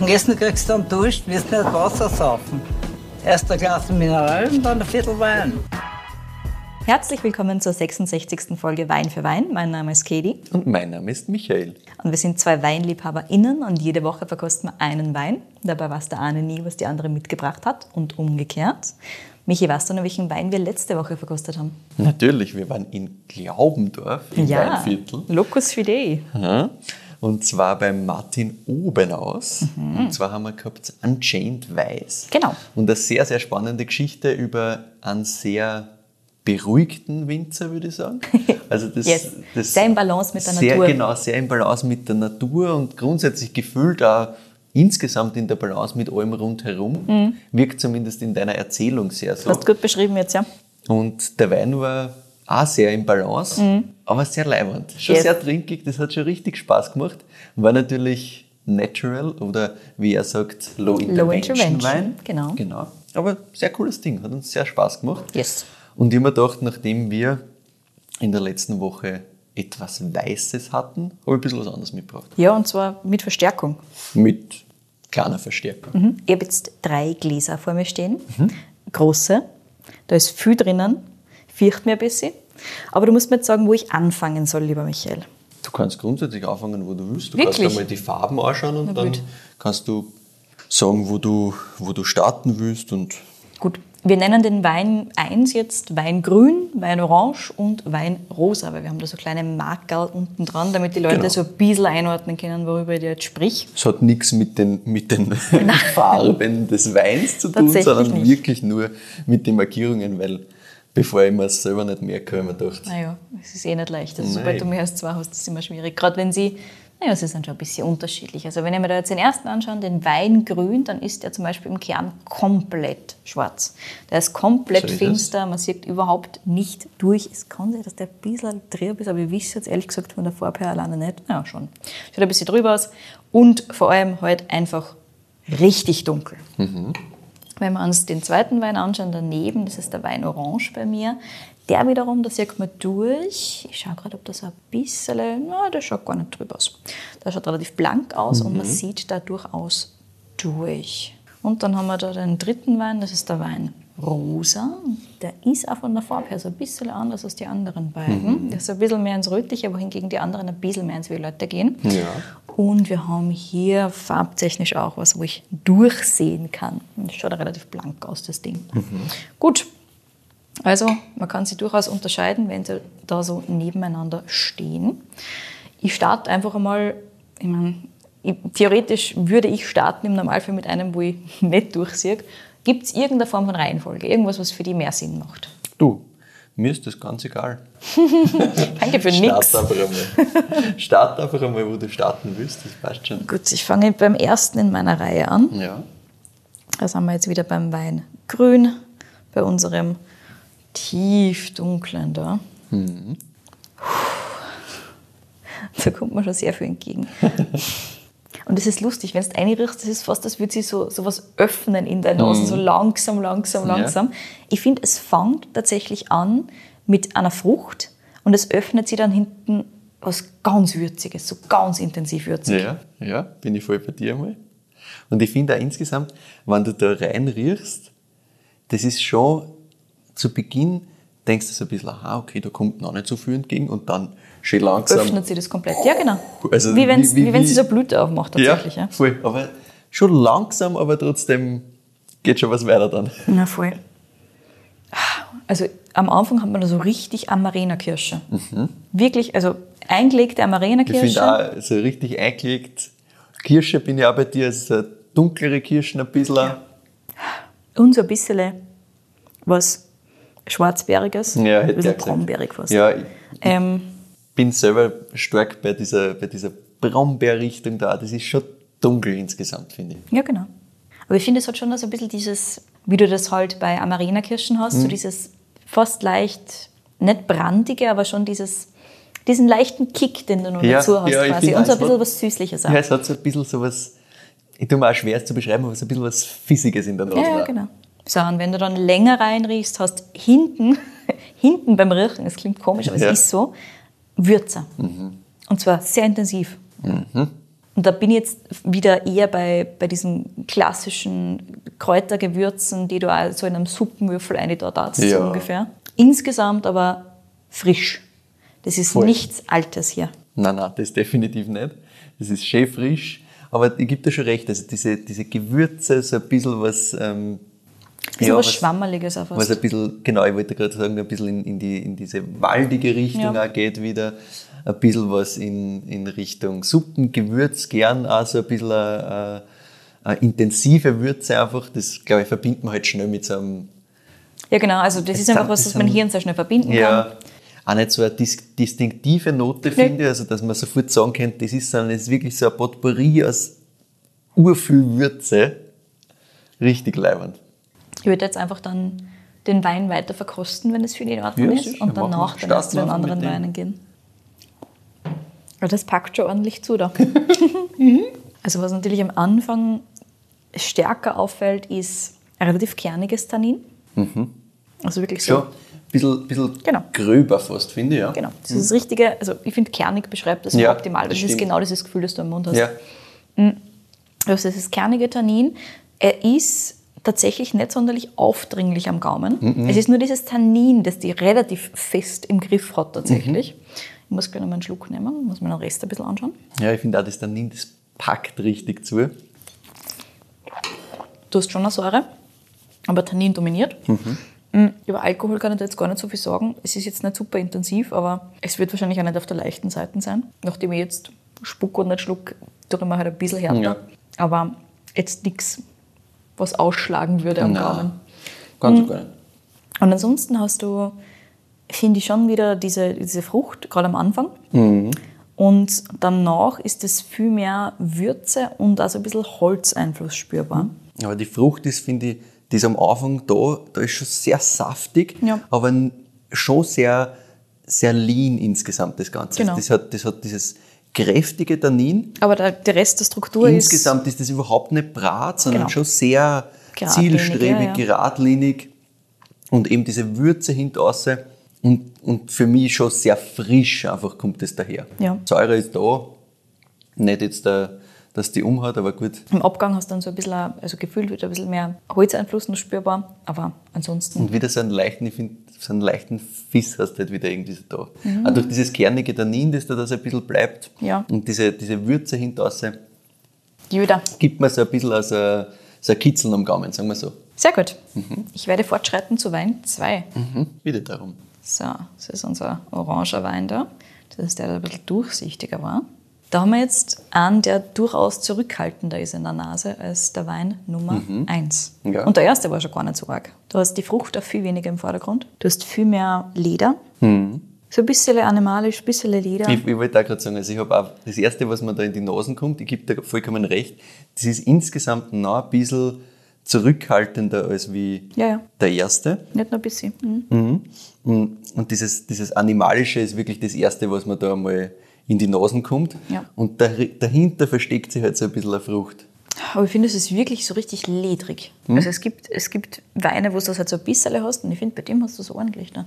Und Essen kriegst du dann Dusch, wirst nicht Wasser saufen. Erst ein Glas Mineral und dann ein Viertel Wein. Herzlich willkommen zur 66. Folge Wein für Wein. Mein Name ist Katie. Und mein Name ist Michael. Und wir sind zwei WeinliebhaberInnen und jede Woche verkosten wir einen Wein. Dabei weiß der eine nie, was die andere mitgebracht hat und umgekehrt. Michi, weißt du noch, welchen Wein wir letzte Woche verkostet haben? Natürlich, wir waren in Glaubendorf im ja, Weinviertel. Locus Fidei. Aha. Und zwar beim Martin Obenaus. Und zwar haben wir gehabt Unchained Weiß. Genau. Und eine sehr, sehr spannende Geschichte über einen sehr beruhigten Winzer, würde ich sagen. Also das, Yes. das Sehr im Balance mit der sehr, Natur. Genau, sehr im Balance mit der Natur und grundsätzlich gefühlt auch insgesamt in der Balance mit allem rundherum. Wirkt zumindest in deiner Erzählung sehr so. Mhm. Hast du gut beschrieben jetzt, ja? Und der Wein war auch sehr im Balance, aber sehr leibend. Schon Mhm. Yes. sehr trinkig, das hat schon richtig Spaß gemacht. War natürlich natural oder wie er sagt, low intervention, Intervention, Wein. genau. genau. Aber sehr cooles Ding, hat uns sehr Spaß gemacht. Yes. Und ich habe mir gedacht, nachdem wir in der letzten Woche etwas Weißes hatten, habe ich ein bisschen was anderes mitgebracht. Ja, und zwar mit Verstärkung. Mit kleiner Verstärkung. Mhm. Ich habe jetzt drei Gläser vor mir stehen. Große. Da ist viel drinnen. Fürcht mir ein bisschen. Aber du musst mir jetzt sagen, wo ich anfangen soll, lieber Michael. Du kannst grundsätzlich anfangen, wo du willst. Du Wirklich? kannst einmal die Farben anschauen und dann kannst du sagen, wo du, wo du starten willst. Und Gut, wir nennen den Wein 1 jetzt Weingrün, Weinorange und Weinrosa, weil wir haben da so kleine Markerl unten dran, damit die Leute Genau. so ein bisschen einordnen können, worüber ich jetzt sprich. es hat nichts mit den, mit den Farben des Weins zu tun, sondern nicht. wirklich nur mit den Markierungen, weil bevor ich mir es selber nicht merke, habe ich mir gedacht, Naja, es ist eh nicht leicht. Also, sobald du mehr als zwei hast, ist es immer schwierig. Gerade wenn sie, naja, sie sind schon ein bisschen unterschiedlich. Also, wenn ich mir da jetzt den ersten anschaue, den Weingrün, dann ist der zum Beispiel im Kern komplett schwarz. Der ist komplett So finster, man sieht überhaupt nicht durch. Es kann sein, dass der ein bisschen trüb ist, aber ich weiß jetzt ehrlich gesagt von der Farbe her alleine nicht. Ja, schon. Schaut ein bisschen drüber aus und vor allem halt einfach richtig dunkel. Wenn wir uns den zweiten Wein anschauen, daneben, das ist der Wein Orange bei mir. Der wiederum, da sieht man durch. Ich schaue gerade, ob das ein bisschen, na, der schaut gar nicht drüber aus. Der schaut relativ blank aus und man sieht da durchaus durch. Und dann haben wir da den dritten Wein, das ist der Wein Rosa. Der ist auch von der Farbe her so ein bisschen anders als die anderen beiden. Der ist ein bisschen mehr ins Rötliche, wohingegen die anderen ein bisschen mehr ins Violette gehen. Ja. Und wir haben hier farbtechnisch auch was, wo ich durchsehen kann. Das schaut relativ blank aus, das Ding. Gut, also man kann sie durchaus unterscheiden, wenn sie da so nebeneinander stehen. Ich starte einfach einmal, ich meine, theoretisch würde ich starten im Normalfall mit einem, wo ich nicht durchsehe. Gibt es irgendeine Form von Reihenfolge, irgendwas, was für die mehr Sinn macht? du, mir ist das ganz egal. Danke für Start nichts. einfach einmal. Start einfach einmal, wo du starten willst, das passt schon. Gut, ich fange beim ersten in meiner Reihe an. Ja. Da sind wir jetzt wieder beim Wein grün, bei unserem tief dunklen da. Da kommt man schon sehr viel entgegen. Und es ist lustig, wenn du einriechst, das ist fast, als würde sich so, so was öffnen in der Nase, so langsam, langsam, Ja. langsam. Ich finde, es fängt tatsächlich an mit einer Frucht und es öffnet sich dann hinten was ganz Würziges, so ganz intensiv würzig. Ja, ja, bin ich voll bei dir einmal. Und ich finde auch insgesamt, wenn du da reinriechst, das ist schon zu Beginn, denkst du so ein bisschen, aha, okay, da kommt noch nicht so viel entgegen und dann schön langsam. öffnet sie das komplett. Ja, genau. Also wie wenn sie so Blüte aufmacht, tatsächlich. Ja, ja, voll. Aber schon langsam, aber trotzdem geht schon was weiter dann. ja. voll. Also am Anfang hat man da so richtig Amarena-Kirsche. Wirklich, also eingelegte Ich Amarena-Kirsche. finde auch, so richtig eingelegt, Kirsche bin ich auch bei dir, eine dunklere Kirschen ein bisschen. Und so ein bisschen was Schwarzbeeriges. Ja, ein hätte ich bisschen fast. Ja, ich Ähm, bin selber stark bei dieser, bei dieser Brombeerrichtung da. Das ist schon dunkel insgesamt, finde ich. ja, genau. Aber ich finde, es hat schon so ein bisschen dieses, wie du das halt bei Amarena-Kirschen hast, Mhm. so dieses fast leicht, nicht brandige, aber schon dieses, diesen leichten Kick, den du noch Ja, dazu hast ja, quasi. Und so ein bisschen hat- was Süßliches auch. Ja, es hat so ein bisschen so was, ich tue mir auch schwer es zu beschreiben, aber so ein bisschen was Fissiges in der Nase. Ja, ja, genau. So, und wenn du dann länger reinriechst, hast hinten, hinten beim Riechen, es klingt komisch, aber Ja. es ist so, Würze. Und zwar sehr intensiv. Und Und da bin ich jetzt wieder eher bei, bei diesen klassischen Kräutergewürzen, die du auch so in einem Suppenwürfel eingedatet Ja. so ungefähr. Insgesamt aber frisch. Das ist Voll. nichts Altes hier. Nein, nein, das definitiv nicht. Das ist schön frisch. Aber ich gebe dir schon recht, also diese, diese Gewürze, so ein bisschen was. Ähm, Das ja, was was- Schwammeliges auch Was fast. ein bisschen, genau, ich wollte gerade sagen, ein bisschen in, in, die, in diese waldige Richtung Ja. auch geht wieder. Ein bisschen was in, in Richtung Suppen, Gewürz, gern auch so ein bisschen eine, eine intensive Würze einfach. Das, glaube ich, verbindet man halt schnell mit so einem, Ja, genau. Also das Es ist einfach was, mein sind- Hirn sehr schnell verbinden kann. ja, auch nicht so eine dis distinktive Note finde, also dass man sofort sagen könnte, das ist, dann, das ist wirklich so ein Potpourri aus urviel Würze. Richtig leibend. Ich würde jetzt einfach dann den Wein weiter verkosten, wenn es für dich in Ordnung Ja, ist. sicher. Und danach dann erst zu den anderen. Weinen gehen. Ja, das packt schon ordentlich zu da. also was natürlich am Anfang stärker auffällt, ist ein relativ kerniges Tannin. Also wirklich so. Schon ein bisschen, bisschen Genau. gröber fast, finde ich. Ja. Genau. Das ist das Richtige, also ich finde kernig beschreibt das Ja, optimal, weil das das ist genau dieses Gefühl, das du im Mund hast. Ja. Also das ist kernige Tannin. Er ist tatsächlich nicht sonderlich aufdringlich am Gaumen. Mhm. Es ist nur dieses Tannin, das die relativ fest im Griff hat tatsächlich. Mhm. Ich muss noch mal einen Schluck nehmen, muss mir den Rest ein bisschen anschauen. ja, ich finde auch, das Tannin, das packt richtig zu. Du hast schon eine Säure, aber Tannin dominiert. Mm, Über Alkohol kann ich da jetzt gar nicht so viel sagen. Es ist jetzt nicht super intensiv, aber es wird wahrscheinlich auch nicht auf der leichten Seite sein. Nachdem ich jetzt spuck und nicht schluck, tue ich mir halt ein bisschen härter. Ja. Aber jetzt nichts, was ausschlagen würde am. Gaumen. Ganz gar nicht. Und ansonsten hast du, finde ich, schon wieder diese, diese Frucht, gerade am Anfang. Und danach ist es viel mehr Würze und also ein bisschen Holzeinfluss spürbar. Aber die Frucht ist, finde ich, die ist am Anfang da, da ist schon sehr saftig, Ja. aber schon sehr, sehr lean insgesamt das Ganze. Genau. Das, hat, das hat dieses kräftige Tannin. Aber der, der Rest der Struktur Insgesamt ist das überhaupt nicht brat, sondern Genau. schon sehr Geradlinig, zielstrebig, ja, ja. geradlinig und eben diese Würze hinterher und, und für mich schon sehr frisch einfach kommt das daher. Ja. Säure ist da, nicht jetzt, der, dass die umhat, aber gut. Im Abgang hast du dann so ein bisschen, also gefühlt wird ein bisschen mehr Holzeinfluss noch spürbar, aber ansonsten, Und wieder so einen leichten, ich finde, so einen leichten Fiss hast du halt wieder irgendwie so da. Auch durch dieses kernige Tannin, das da, da so ein bisschen bleibt Mhm. Ja. und diese, diese Würze hinterher Jüder. gibt mir so ein bisschen so ein, so ein Kitzeln am Gaumen, sagen wir so. Sehr gut. Ich werde fortschreiten zu Wein 2. Mhm. Wieder darum. So, das ist unser oranger Wein da. Das ist der, der ein bisschen durchsichtiger war. Da haben wir jetzt einen, der durchaus zurückhaltender ist in der Nase als der Wein Nummer 1. Ja. Und der erste war schon gar nicht so arg. Du hast die Frucht auch viel weniger im Vordergrund. Du hast viel mehr Leder. So ein bisschen animalisch, ein bisschen Leder. Ich, ich wollte auch gerade sagen, also ich habe auch das Erste, was mir da in die Nasen kommt, ich gebe dir vollkommen recht, das ist insgesamt noch ein bisschen zurückhaltender als wie Ja, ja. der erste. Nicht nur ein bisschen. Mhm. Und, und dieses, dieses Animalische ist wirklich das Erste, was mir da einmal in die Nasen kommt. Ja. Und da, dahinter versteckt sich halt so ein bisschen eine Frucht. Aber ich finde, es ist wirklich so richtig ledrig. Also es gibt, es gibt Weine, wo du das halt so ein bisschen hast und ich finde, bei dem hast du es ordentlich. Ne?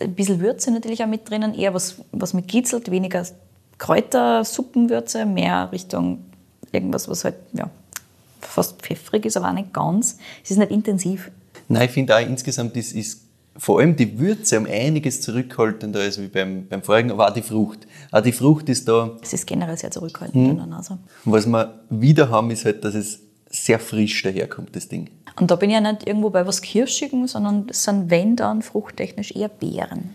Ein bisschen Würze natürlich auch mit drinnen, eher was, was mit kitzelt, weniger Kräuter, Suppenwürze, mehr Richtung irgendwas, was halt ja, fast pfeffrig ist, aber auch nicht ganz. Es ist nicht intensiv. Nein, ich finde auch insgesamt ist, ist vor allem die Würze um einiges zurückhaltender als wie beim, beim vorigen, aber auch die Frucht. Auch die Frucht ist da, Es ist generell sehr zurückhaltend in der Nase. was wir wieder haben, ist halt, dass es sehr frisch daherkommt, das Ding. Und da bin ich ja nicht irgendwo bei was Kirschigem, sondern das sind, wenn dann, fruchttechnisch eher Beeren.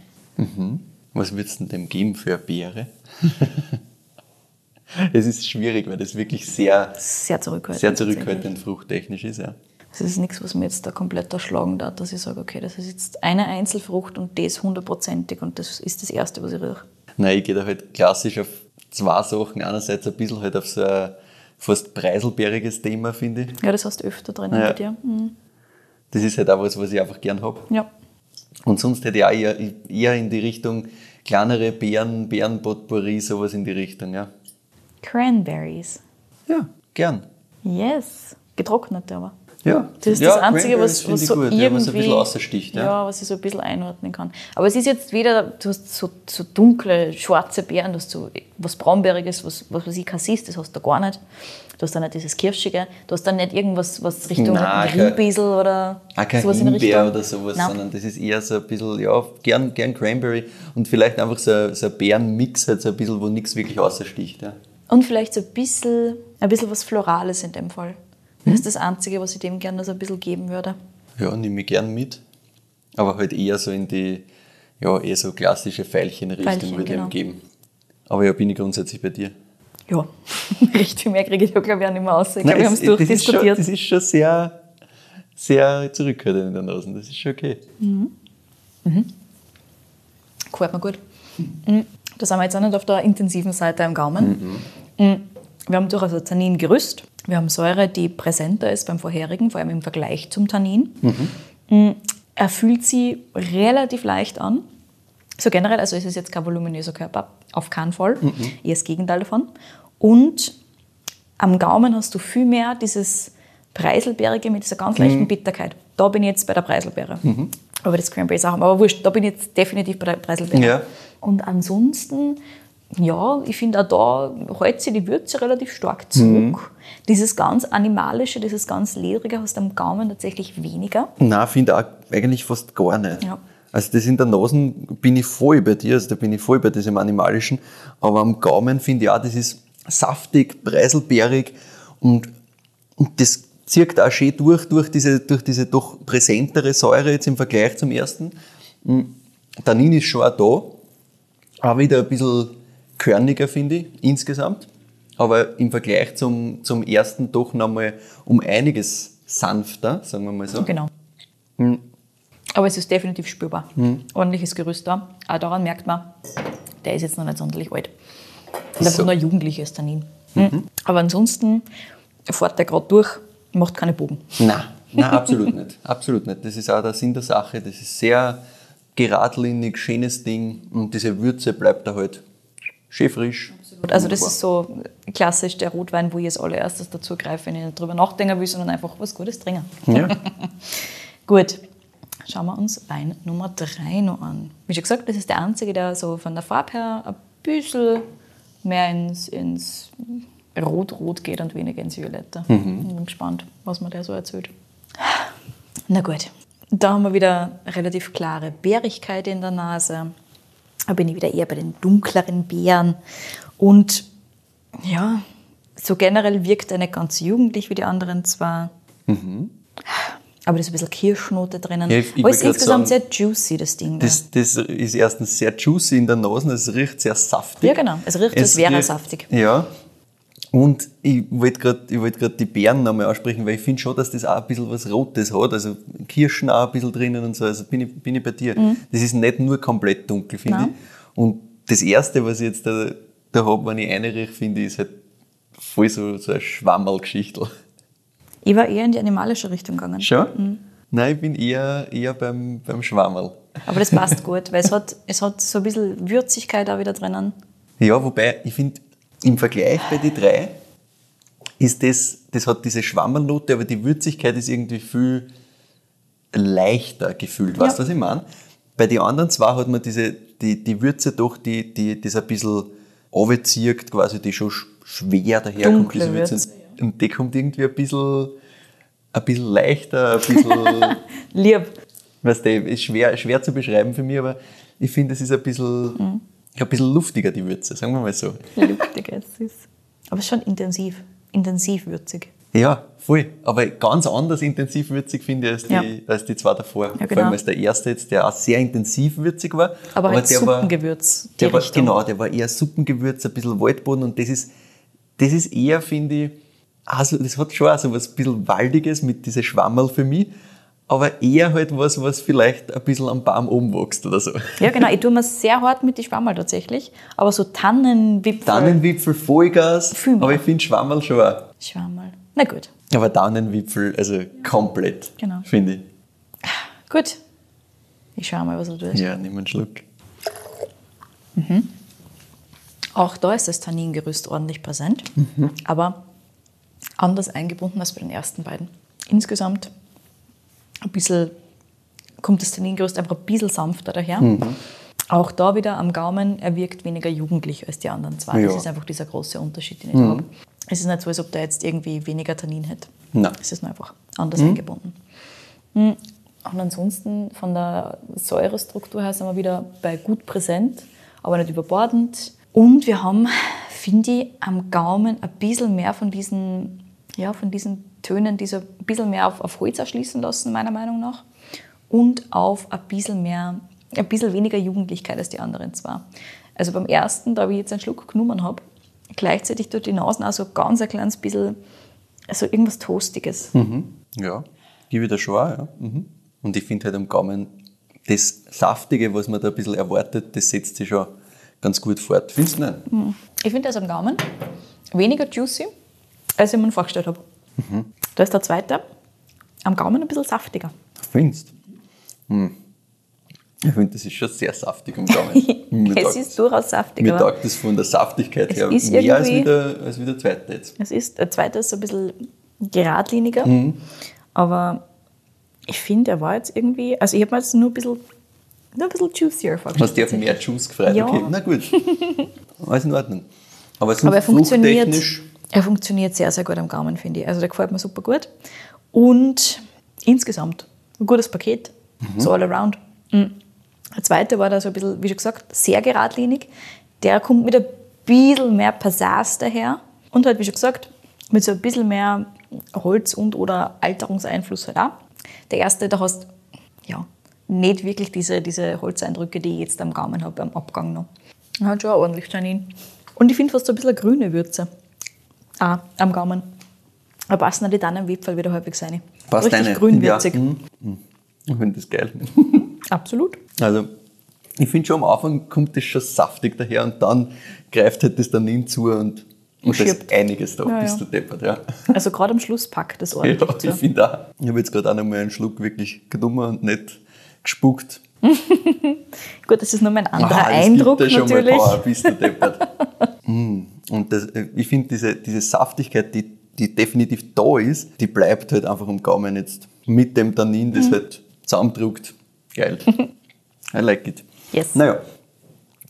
Was würdest du denn dem geben für eine Beere? es ist schwierig, weil das wirklich sehr, Sehr zurückhaltend. sehr zurückhaltend fruchttechnisch ist. Ja. Das ist nichts, was mir jetzt da komplett erschlagen darf, dass ich sage, okay, das ist jetzt eine Einzelfrucht und das hundertprozentig und das ist das Erste, was ich rieche. Nein, ich gehe da halt klassisch auf zwei Sachen. Einerseits ein bisschen halt auf so ein fast preiselbeeriges Thema, finde ich. Ja, das hast du öfter drinnen Ja. bei dir. Mhm. Das ist halt auch was, was ich einfach gern habe. Ja. Und sonst hätte ich auch eher, eher in die Richtung kleinere Beeren, Beerenpotpourri, sowas in die Richtung, ja. Cranberries. Ja, gern. Yes. Getrocknete aber. Ja, Das ist ja, das Einzige, was, was so gut, irgendwie... ja, was ein bisschen raussticht. Ja. Ja, was ich so ein bisschen einordnen kann. Aber es ist jetzt weder, du hast so, so dunkle, schwarze Beeren, du hast so was Braunbäriges, was, was weiß ich, Cassis, das hast du gar nicht. Du hast dann nicht dieses Kirschige, du hast dann nicht irgendwas, was Richtung Riebesel oder Auch kein sowas in Himbeer Richtung. oder sowas, Nein. sondern das ist eher so ein bisschen, ja, gern, gern Cranberry und vielleicht einfach so, ein- so ein Beerenmix, halt so ein bisschen, wo nichts wirklich raussticht. Ja. Und vielleicht so ein bisschen, ein bisschen was Florales in dem Fall. Das Mhm. ist das Einzige, was ich dem gerne so ein bisschen geben würde. ja, nehme ich gern mit. Aber halt eher so in die, ja, eher so klassische Veilchenrichtung Veilchen, würde ich genau. ihm geben. Aber ja, bin ich grundsätzlich bei dir. Ja, richtig mehr kriege ich ja, glaube ich, auch nicht mehr raus. Ich glaube, wir haben es es- das ist, schon, durchdiskutiert. das ist schon sehr, sehr zurückhaltend in der Nase. Das ist schon okay. Gefällt mir gut. Mhm. Da sind wir jetzt auch nicht auf der intensiven Seite am Gaumen. Mhm. Wir haben durchaus ein Tanningerüst. Wir haben Säure, die präsenter ist beim vorherigen, vor allem im Vergleich zum Tannin. Mhm. Er fühlt sich relativ leicht an. So generell, also es ist jetzt kein voluminöser Körper, auf keinen Fall. Eher das Gegenteil davon. Und am Gaumen hast du viel mehr dieses Preiselbeerige mit dieser ganz leichten Bitterkeit. Da bin ich jetzt bei der Preiselbeere. Aber das Cranberries auch haben. Aber wurscht, da bin ich jetzt definitiv bei der Preiselbeere. Ja. Und ansonsten, ja, ich finde auch da hält sich die Würze relativ stark zurück. Dieses ganz Animalische, dieses ganz Ledrige hast du am Gaumen tatsächlich weniger. Nein, finde auch eigentlich fast gar nicht. Ja. Also das in der Nase bin ich voll bei dir, also da bin ich voll bei diesem Animalischen. Aber am Gaumen finde ich auch, das ist saftig, preiselbeerig und, und das zieht auch schön durch, durch diese, durch diese doch präsentere Säure jetzt im Vergleich zum ersten. Mm, Tannin ist schon auch da, auch wieder ein bisschen körniger, finde ich, insgesamt. Aber im Vergleich zum, zum ersten doch nochmal um einiges sanfter, sagen wir mal so. Genau. Aber es ist definitiv spürbar. Ordentliches Gerüst da. Auch daran merkt man, der ist jetzt noch nicht sonderlich alt. Und einfach So. nur ein jugendliches Tannin. Mhm. Aber ansonsten fährt der gerade durch, macht keine Bogen. Nein, nein, absolut nicht. Absolut nicht. Das ist auch der Sinn der Sache. Das ist sehr geradlinig, schönes Ding und diese Würze bleibt da halt schön frisch. Also das ist so klassisch der Rotwein, wo ich als allererstes dazu greife, wenn ich nicht drüber nachdenken will, sondern einfach was Gutes trinken. Ja. Gut, schauen wir uns Wein Nummer 3 noch an. Wie schon gesagt, das ist der einzige, der so von der Farbe her ein bisschen mehr ins, ins Rot-Rot geht und weniger ins Violette. Ich bin gespannt, was mir der so erzählt. Na gut, da haben wir wieder relativ klare Bärigkeit in der Nase. Da bin ich wieder eher bei den dunkleren Beeren. Und ja, so generell wirkt er nicht ganz jugendlich wie die anderen zwar. Aber da ist ein bisschen Kirschnote drinnen. Ja, ich- ich Aber es ist insgesamt sagen, sehr juicy, das Ding. da. Das, das ist erstens sehr juicy in der Nase, es riecht sehr saftig. Ja, genau. Es riecht, als wäre er saftig. Ja. Und ich wollte gerade wollt die Beeren nochmal aussprechen, weil ich finde schon, dass das auch ein bisschen was Rotes hat. Also Kirschen auch ein bisschen drinnen und so. Also bin ich, bin ich bei dir. Das ist nicht nur komplett dunkel, finde Mhm. Ich. Und das Erste, was ich jetzt da, da habe, wenn ich reinrieche, finde ich, ist halt voll so, so eine Schwammerl-Geschichte. Ich war eher in die animalische Richtung gegangen. Schon? Mhm. Nein, ich bin eher, eher beim, beim Schwammerl. Aber das passt gut, weil es hat, es hat so ein bisschen Würzigkeit auch wieder drinnen. Ja, wobei, ich finde, im Vergleich bei die drei ist das, das hat diese Schwammernote, aber die Würzigkeit ist irgendwie viel leichter gefühlt. Weißt du, Ja. was ich meine? Bei den anderen zwei hat man diese, die, die Würze doch, die, die, das ein bisschen runterzieht, quasi, die schon sch- schwer daherkommt, diese Würze. Würze, Und die kommt irgendwie ein bisschen, ein bisschen leichter, ein bisschen, Lieb. weißt du, ist schwer, schwer zu beschreiben für mich, aber ich finde, es ist ein bisschen, Mhm. Ein bisschen luftiger, die Würze, sagen wir mal so. Luftig, es ist. Aber es ist schon intensiv. Intensiv würzig. Ja, voll. Aber ganz anders intensiv würzig finde ich als die, Ja. als die zwei davor. Vor genau. allem als der erste jetzt, der auch sehr intensiv würzig war. Aber, halt der war, Suppengewürz. die der war, genau, der war eher Suppengewürz, ein bisschen Waldboden und das ist, das ist eher, finde ich, also das hat schon auch so was bisschen Waldiges mit diese Schwammerl für mich, aber eher halt was, was vielleicht ein bisschen am Baum oben wächst oder so. Ja, genau. Ich tue mir sehr hart mit den Schwammerl tatsächlich. Aber so Tannenwipfel. Daunenwipfel, Vollgas, Viel mehr. aber ich finde Schwammerl schon auch. Schwammerl. Na gut. Aber Daunenwipfel, also komplett, Genau. finde ich. Gut. Ich schaue mal, was er tut. Ja, nimm einen Schluck. Auch da ist das Tanningerüst ordentlich präsent, aber anders eingebunden als bei den ersten beiden. insgesamt ein bisschen, kommt das Tanningerüst einfach ein bisschen sanfter daher. Auch da wieder am Gaumen, er wirkt weniger jugendlich als die anderen zwei. Ja. Das ist einfach dieser große Unterschied, den ich habe. Es ist nicht so, als ob der jetzt irgendwie weniger Tannin hätte. Nein. Es ist nur einfach anders eingebunden. Mhm. Und ansonsten von der Säurestruktur her sind wir wieder bei gut präsent, aber nicht überbordend. Und wir haben, finde ich, am Gaumen ein bisschen mehr von diesen, ja, von diesen Tönen, die so ein bisschen mehr auf, auf Holz erschließen lassen, meiner Meinung nach. Und auf ein bisschen mehr, ein bisschen weniger Jugendlichkeit als die anderen zwei. Also beim ersten, da ich jetzt einen Schluck genommen habe, gleichzeitig durch die Nasen auch so ganz ein kleines bisschen, also irgendwas Toastiges. Ja, gebe ich dir schon auch, ja. Mhm. Und ich finde halt am Gaumen, das Saftige, was man da ein bisschen erwartet, das setzt sich schon ganz gut fort. Findest du nicht? Ich finde das am Gaumen weniger juicy, als ich mir vorgestellt habe. Da ist der zweite am Gaumen ein bisschen saftiger. Findest hm. Ich finde, das ist schon sehr saftig am Gaumen. Es ist durchaus saftig. Mir taugt das von der Saftigkeit Es her ist mehr als wie, der, als wie der zweite jetzt. Es ist, der zweite ist so ein bisschen geradliniger, Mhm. aber ich finde, er war jetzt irgendwie, also ich habe mir jetzt nur ein bisschen, nur ein bisschen juicier vorgestellt. Hast du auf mehr Juice gefreut? Ja. Okay, na gut. Alles in Ordnung. Aber, sonst Aber er funktioniert, er funktioniert sehr, sehr gut am Gaumen, finde ich. Also der gefällt mir super gut. Und insgesamt ein gutes Paket, so all around. Mhm. Der zweite war da so ein bisschen, wie schon gesagt, sehr geradlinig. Der kommt mit ein bisschen mehr Passage daher. Und halt, wie schon gesagt, mit so ein bisschen mehr Holz- und oder Alterungseinfluss halt auch. Der erste, da hast ja nicht wirklich diese, diese Holzeindrücke, die ich jetzt am Gaumen habe, am Abgang noch. Hat schon ordentlich Tannin. Und ich finde fast so ein bisschen eine grüne Würze. Ah, am Gaumen. Da passen auch die Tannenwipfel wieder häufig rein. Passt Richtig eine. grünwürzig. Ja. Mhm. Ich finde das geil. Absolut. Also, ich finde schon am Anfang kommt das schon saftig daher und dann greift halt das dann hin zu und, und da ist einiges da, Ja, bis ja. du deppert. Ja. Also gerade am Schluss packt das Ja, ordentlich ich zu. finde auch. Ich habe jetzt gerade auch noch mal einen Schluck wirklich genommen und nicht gespuckt. Gut, das ist nur mein anderer Aha, Eindruck gibt dir schon natürlich. Mal Power, bist du deppert. Mm. Und das, äh, ich finde, diese, diese Saftigkeit, die, die definitiv da ist, die bleibt halt einfach am Gaumen jetzt mit dem Tannin, Mhm. das halt zusammendruckt. Geil. I like it. Yes. Naja,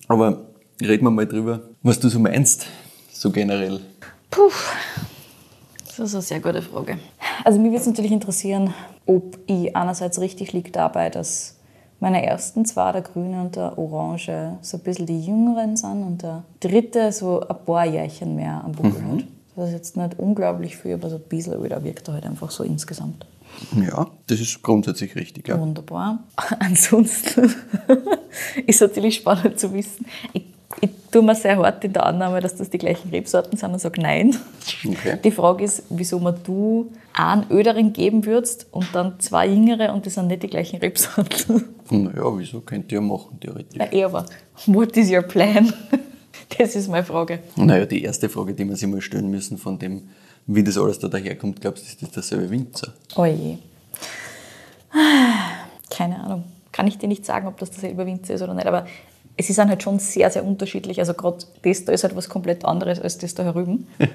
aber reden wir mal drüber, was du so meinst, so generell. Puh, das ist eine sehr gute Frage. Also mich würde es natürlich interessieren, ob ich einerseits richtig liege dabei, dass meine ersten zwei, der grüne und der orange, so ein bisschen die jüngeren sind und der dritte so ein paar Jährchen mehr am Buckel hat. Das ist jetzt nicht unglaublich viel, aber so ein bisschen wieder wirkt er halt einfach so insgesamt. Ja, das ist grundsätzlich richtig. Ja. Wunderbar. Ansonsten ist natürlich spannend zu wissen. Ich, ich tue mir sehr hart in der Annahme, dass das die gleichen Rebsorten sind und sage nein. Okay. Die Frage ist, wieso man du einen Ödering geben würdest und dann zwei jüngere und das sind nicht die gleichen Rebsorten. Naja, wieso könnt ihr machen, theoretisch? Na, eh, aber what is your plan? Das ist meine Frage. Naja, die erste Frage, die wir sich mal stellen müssen, von dem, wie das alles da daherkommt, glaubst du, ist das derselbe Winzer? Oh je. Keine Ahnung. Kann ich dir nicht sagen, ob das derselbe Winzer ist oder nicht, aber es sind halt schon sehr, sehr unterschiedlich. Also gerade das da ist halt was komplett anderes als das da herüben.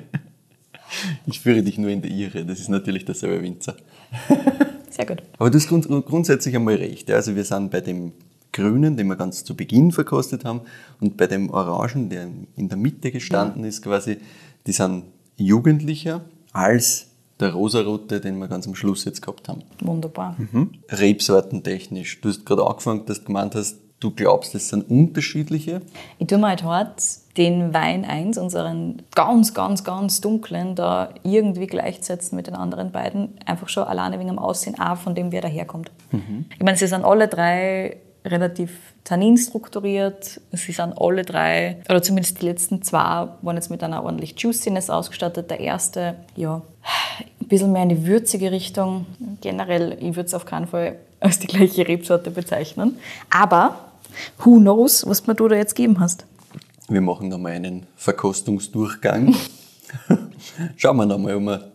Ich führe dich nur in die Irre, das ist natürlich derselbe Winzer. Sehr gut. Aber du hast grund grundsätzlich einmal recht. Ja? Also wir sind bei dem Grünen, den wir ganz zu Beginn verkostet haben, und bei dem Orangen, der in der Mitte gestanden ist quasi, die sind jugendlicher als der rosarote, den wir ganz am Schluss jetzt gehabt haben. Wunderbar. Mhm. Rebsortentechnisch. Du hast gerade angefangen, dass du gemeint hast, du glaubst, es sind unterschiedliche. Ich tue mir halt hart den Wein 1, unseren ganz, ganz, ganz dunklen, da irgendwie gleichsetzen mit den anderen beiden. Einfach schon alleine wegen dem Aussehen, auch von dem, wer daherkommt. Ich meine, sie sind alle drei relativ tanninstrukturiert. Sie sind alle drei, oder zumindest die letzten zwei, waren jetzt mit einer ordentlich Juiciness ausgestattet. Der erste, ja, ein bisschen mehr in die würzige Richtung. Generell, ich würde es auf keinen Fall als die gleiche Rebsorte bezeichnen. Aber who knows, was mir du da jetzt gegeben hast. Wir machen da mal einen Verkostungsdurchgang. Schauen wir noch mal, ob wir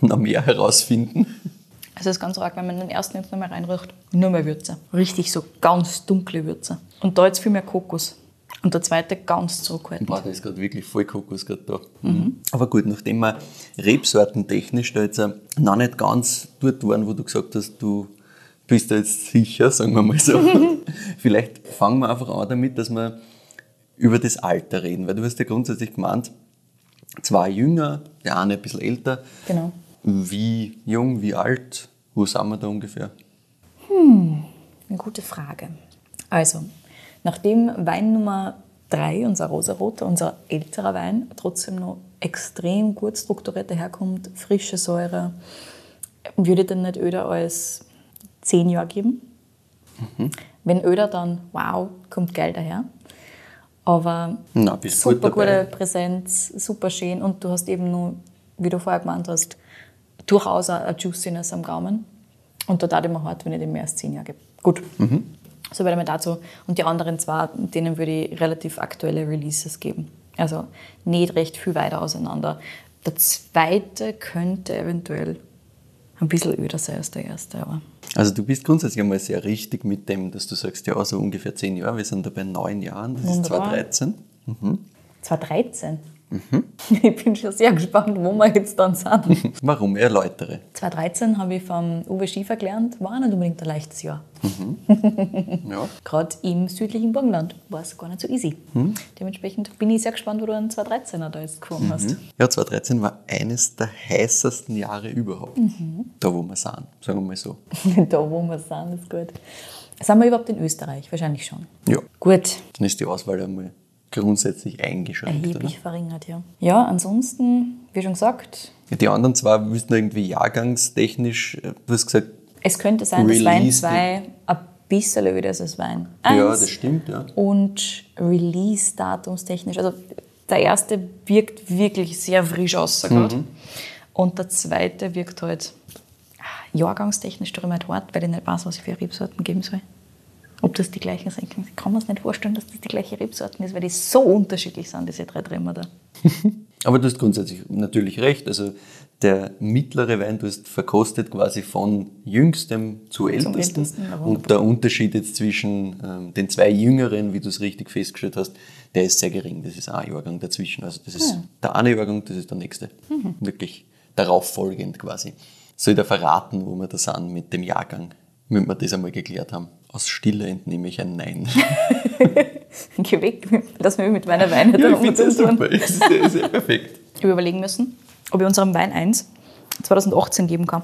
noch mehr herausfinden. Also es ist ganz arg, wenn man den ersten jetzt noch mal reinriecht, nur mehr Würze. Richtig so ganz dunkle Würze. Und da jetzt viel mehr Kokos. Und der zweite ganz zurückhaltend. Boah, da ist gerade wirklich voll Kokos gerade da. Mhm. Aber gut, nachdem wir rebsortentechnisch da jetzt noch nicht ganz dort waren, wo du gesagt hast, du bist da jetzt sicher, sagen wir mal so. Vielleicht fangen wir einfach an damit, dass wir über das Alter reden, weil du hast ja grundsätzlich gemeint, zwei jünger, der eine ein bisschen älter. Genau. Wie jung, wie alt, wo sind wir da ungefähr? Eine gute Frage. Also, nachdem Wein Nummer 3, unser rosaroter, unser älterer Wein, trotzdem noch extrem gut strukturiert daherkommt, frische Säure, würde dann nicht öder als 10 Jahre geben. Wenn öder, dann wow, kommt geil daher. Aber Na, gut super dabei. gute Präsenz, super schön und du hast eben nur, wie du vorher gemeint hast, durchaus eine Juiciness am Gaumen. Und da tat immer hart, wenn ich dem mehr als 10 Jahre gebe. Gut. So werde ich dazu. Und die anderen zwei, denen würde ich relativ aktuelle Releases geben. Also nicht recht viel weiter auseinander. Der zweite könnte eventuell ein bisschen öder sein als der erste, aber Also du bist grundsätzlich einmal sehr richtig mit dem, dass du sagst, ja, so ungefähr zehn Jahre, wir sind da bei neun Jahren, das Wunderbar. ist 2013. 2013. Ich bin schon sehr gespannt, wo wir jetzt dann sind. Warum? Erläutere. 2013 habe ich vom Uwe Schiefer gelernt, war nicht unbedingt ein leichtes Jahr. Ja. Gerade im südlichen Burgenland war es gar nicht so easy. Dementsprechend bin ich sehr gespannt, wo du einen 2013er da jetzt gefunden hast. ja, 2013 war eines der heißesten Jahre überhaupt. Da, wo wir sind, sagen wir mal so. da, wo wir sind, ist gut. Sind wir überhaupt in Österreich? Wahrscheinlich schon. Ja. Gut, Dann ist die Auswahl einmal grundsätzlich eingeschränkt. Oder? erheblich verringert, ja. Ja, ansonsten, wie schon gesagt, Die anderen zwei müssen irgendwie jahrgangstechnisch, äh, du hast gesagt, es könnte sein, dass Wein Release 2 ein bisschen öder ist als Wein 1. ja, das stimmt, ja. Und Release-datumstechnisch, also der erste wirkt wirklich sehr frisch aus gerade. Und der zweite wirkt halt ah, jahrgangstechnisch halt hart, weil ich nicht weiß, was ich für Rebsorten geben soll. Ob das die gleichen sind. Ich kann mir das nicht vorstellen, dass das die gleiche Rebsorten ist, weil die so unterschiedlich sind, diese drei Tremmer da. Aber du hast grundsätzlich natürlich recht. Also der mittlere Wein, du hast verkostet quasi von jüngstem zu ältesten. ältesten, ja, und der Unterschied jetzt zwischen ähm, den zwei jüngeren, wie du es richtig festgestellt hast, der ist sehr gering. Das ist ein Jahrgang dazwischen. Also das ist der eine Jahrgang, das ist der nächste. Wirklich darauf folgend quasi. Soll ich dir verraten, wo wir da sind mit dem Jahrgang, wenn wir das einmal geklärt haben? Aus Stille entnehme ich ein Nein. Geh weg, lass mich mit meiner Weine ja, das umtun. super. Ist sehr, sehr perfekt. Ich habe überlegen müssen, ob ich unserem Wein 1 2018 geben kann.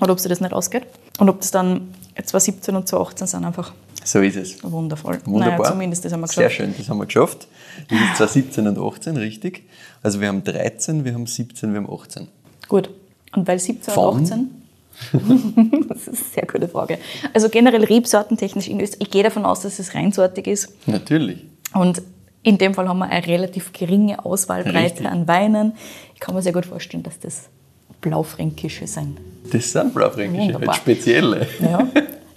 Oder ob sie das nicht ausgeht. Und ob das dann 2017 und 2018 sind einfach So ist es. wundervoll. Wunderbar. Naja, zumindest das haben wir Sehr geschafft. schön, das haben wir geschafft. Das ist zwar 17 und 18, richtig. Also wir haben 13, wir haben 17, wir haben 18. Gut. Und weil 17 Von? und 18? das ist eine sehr gute Frage. Also generell rebsortentechnisch in Österreich, ich gehe davon aus, dass es reinsortig ist. Natürlich. Und in dem Fall haben wir eine relativ geringe Auswahlbreite Richtig. an Weinen. Ich kann mir sehr gut vorstellen, dass das Blaufränkische sind. Das sind Blaufränkische, halt Wunderbar. spezielle. Ja.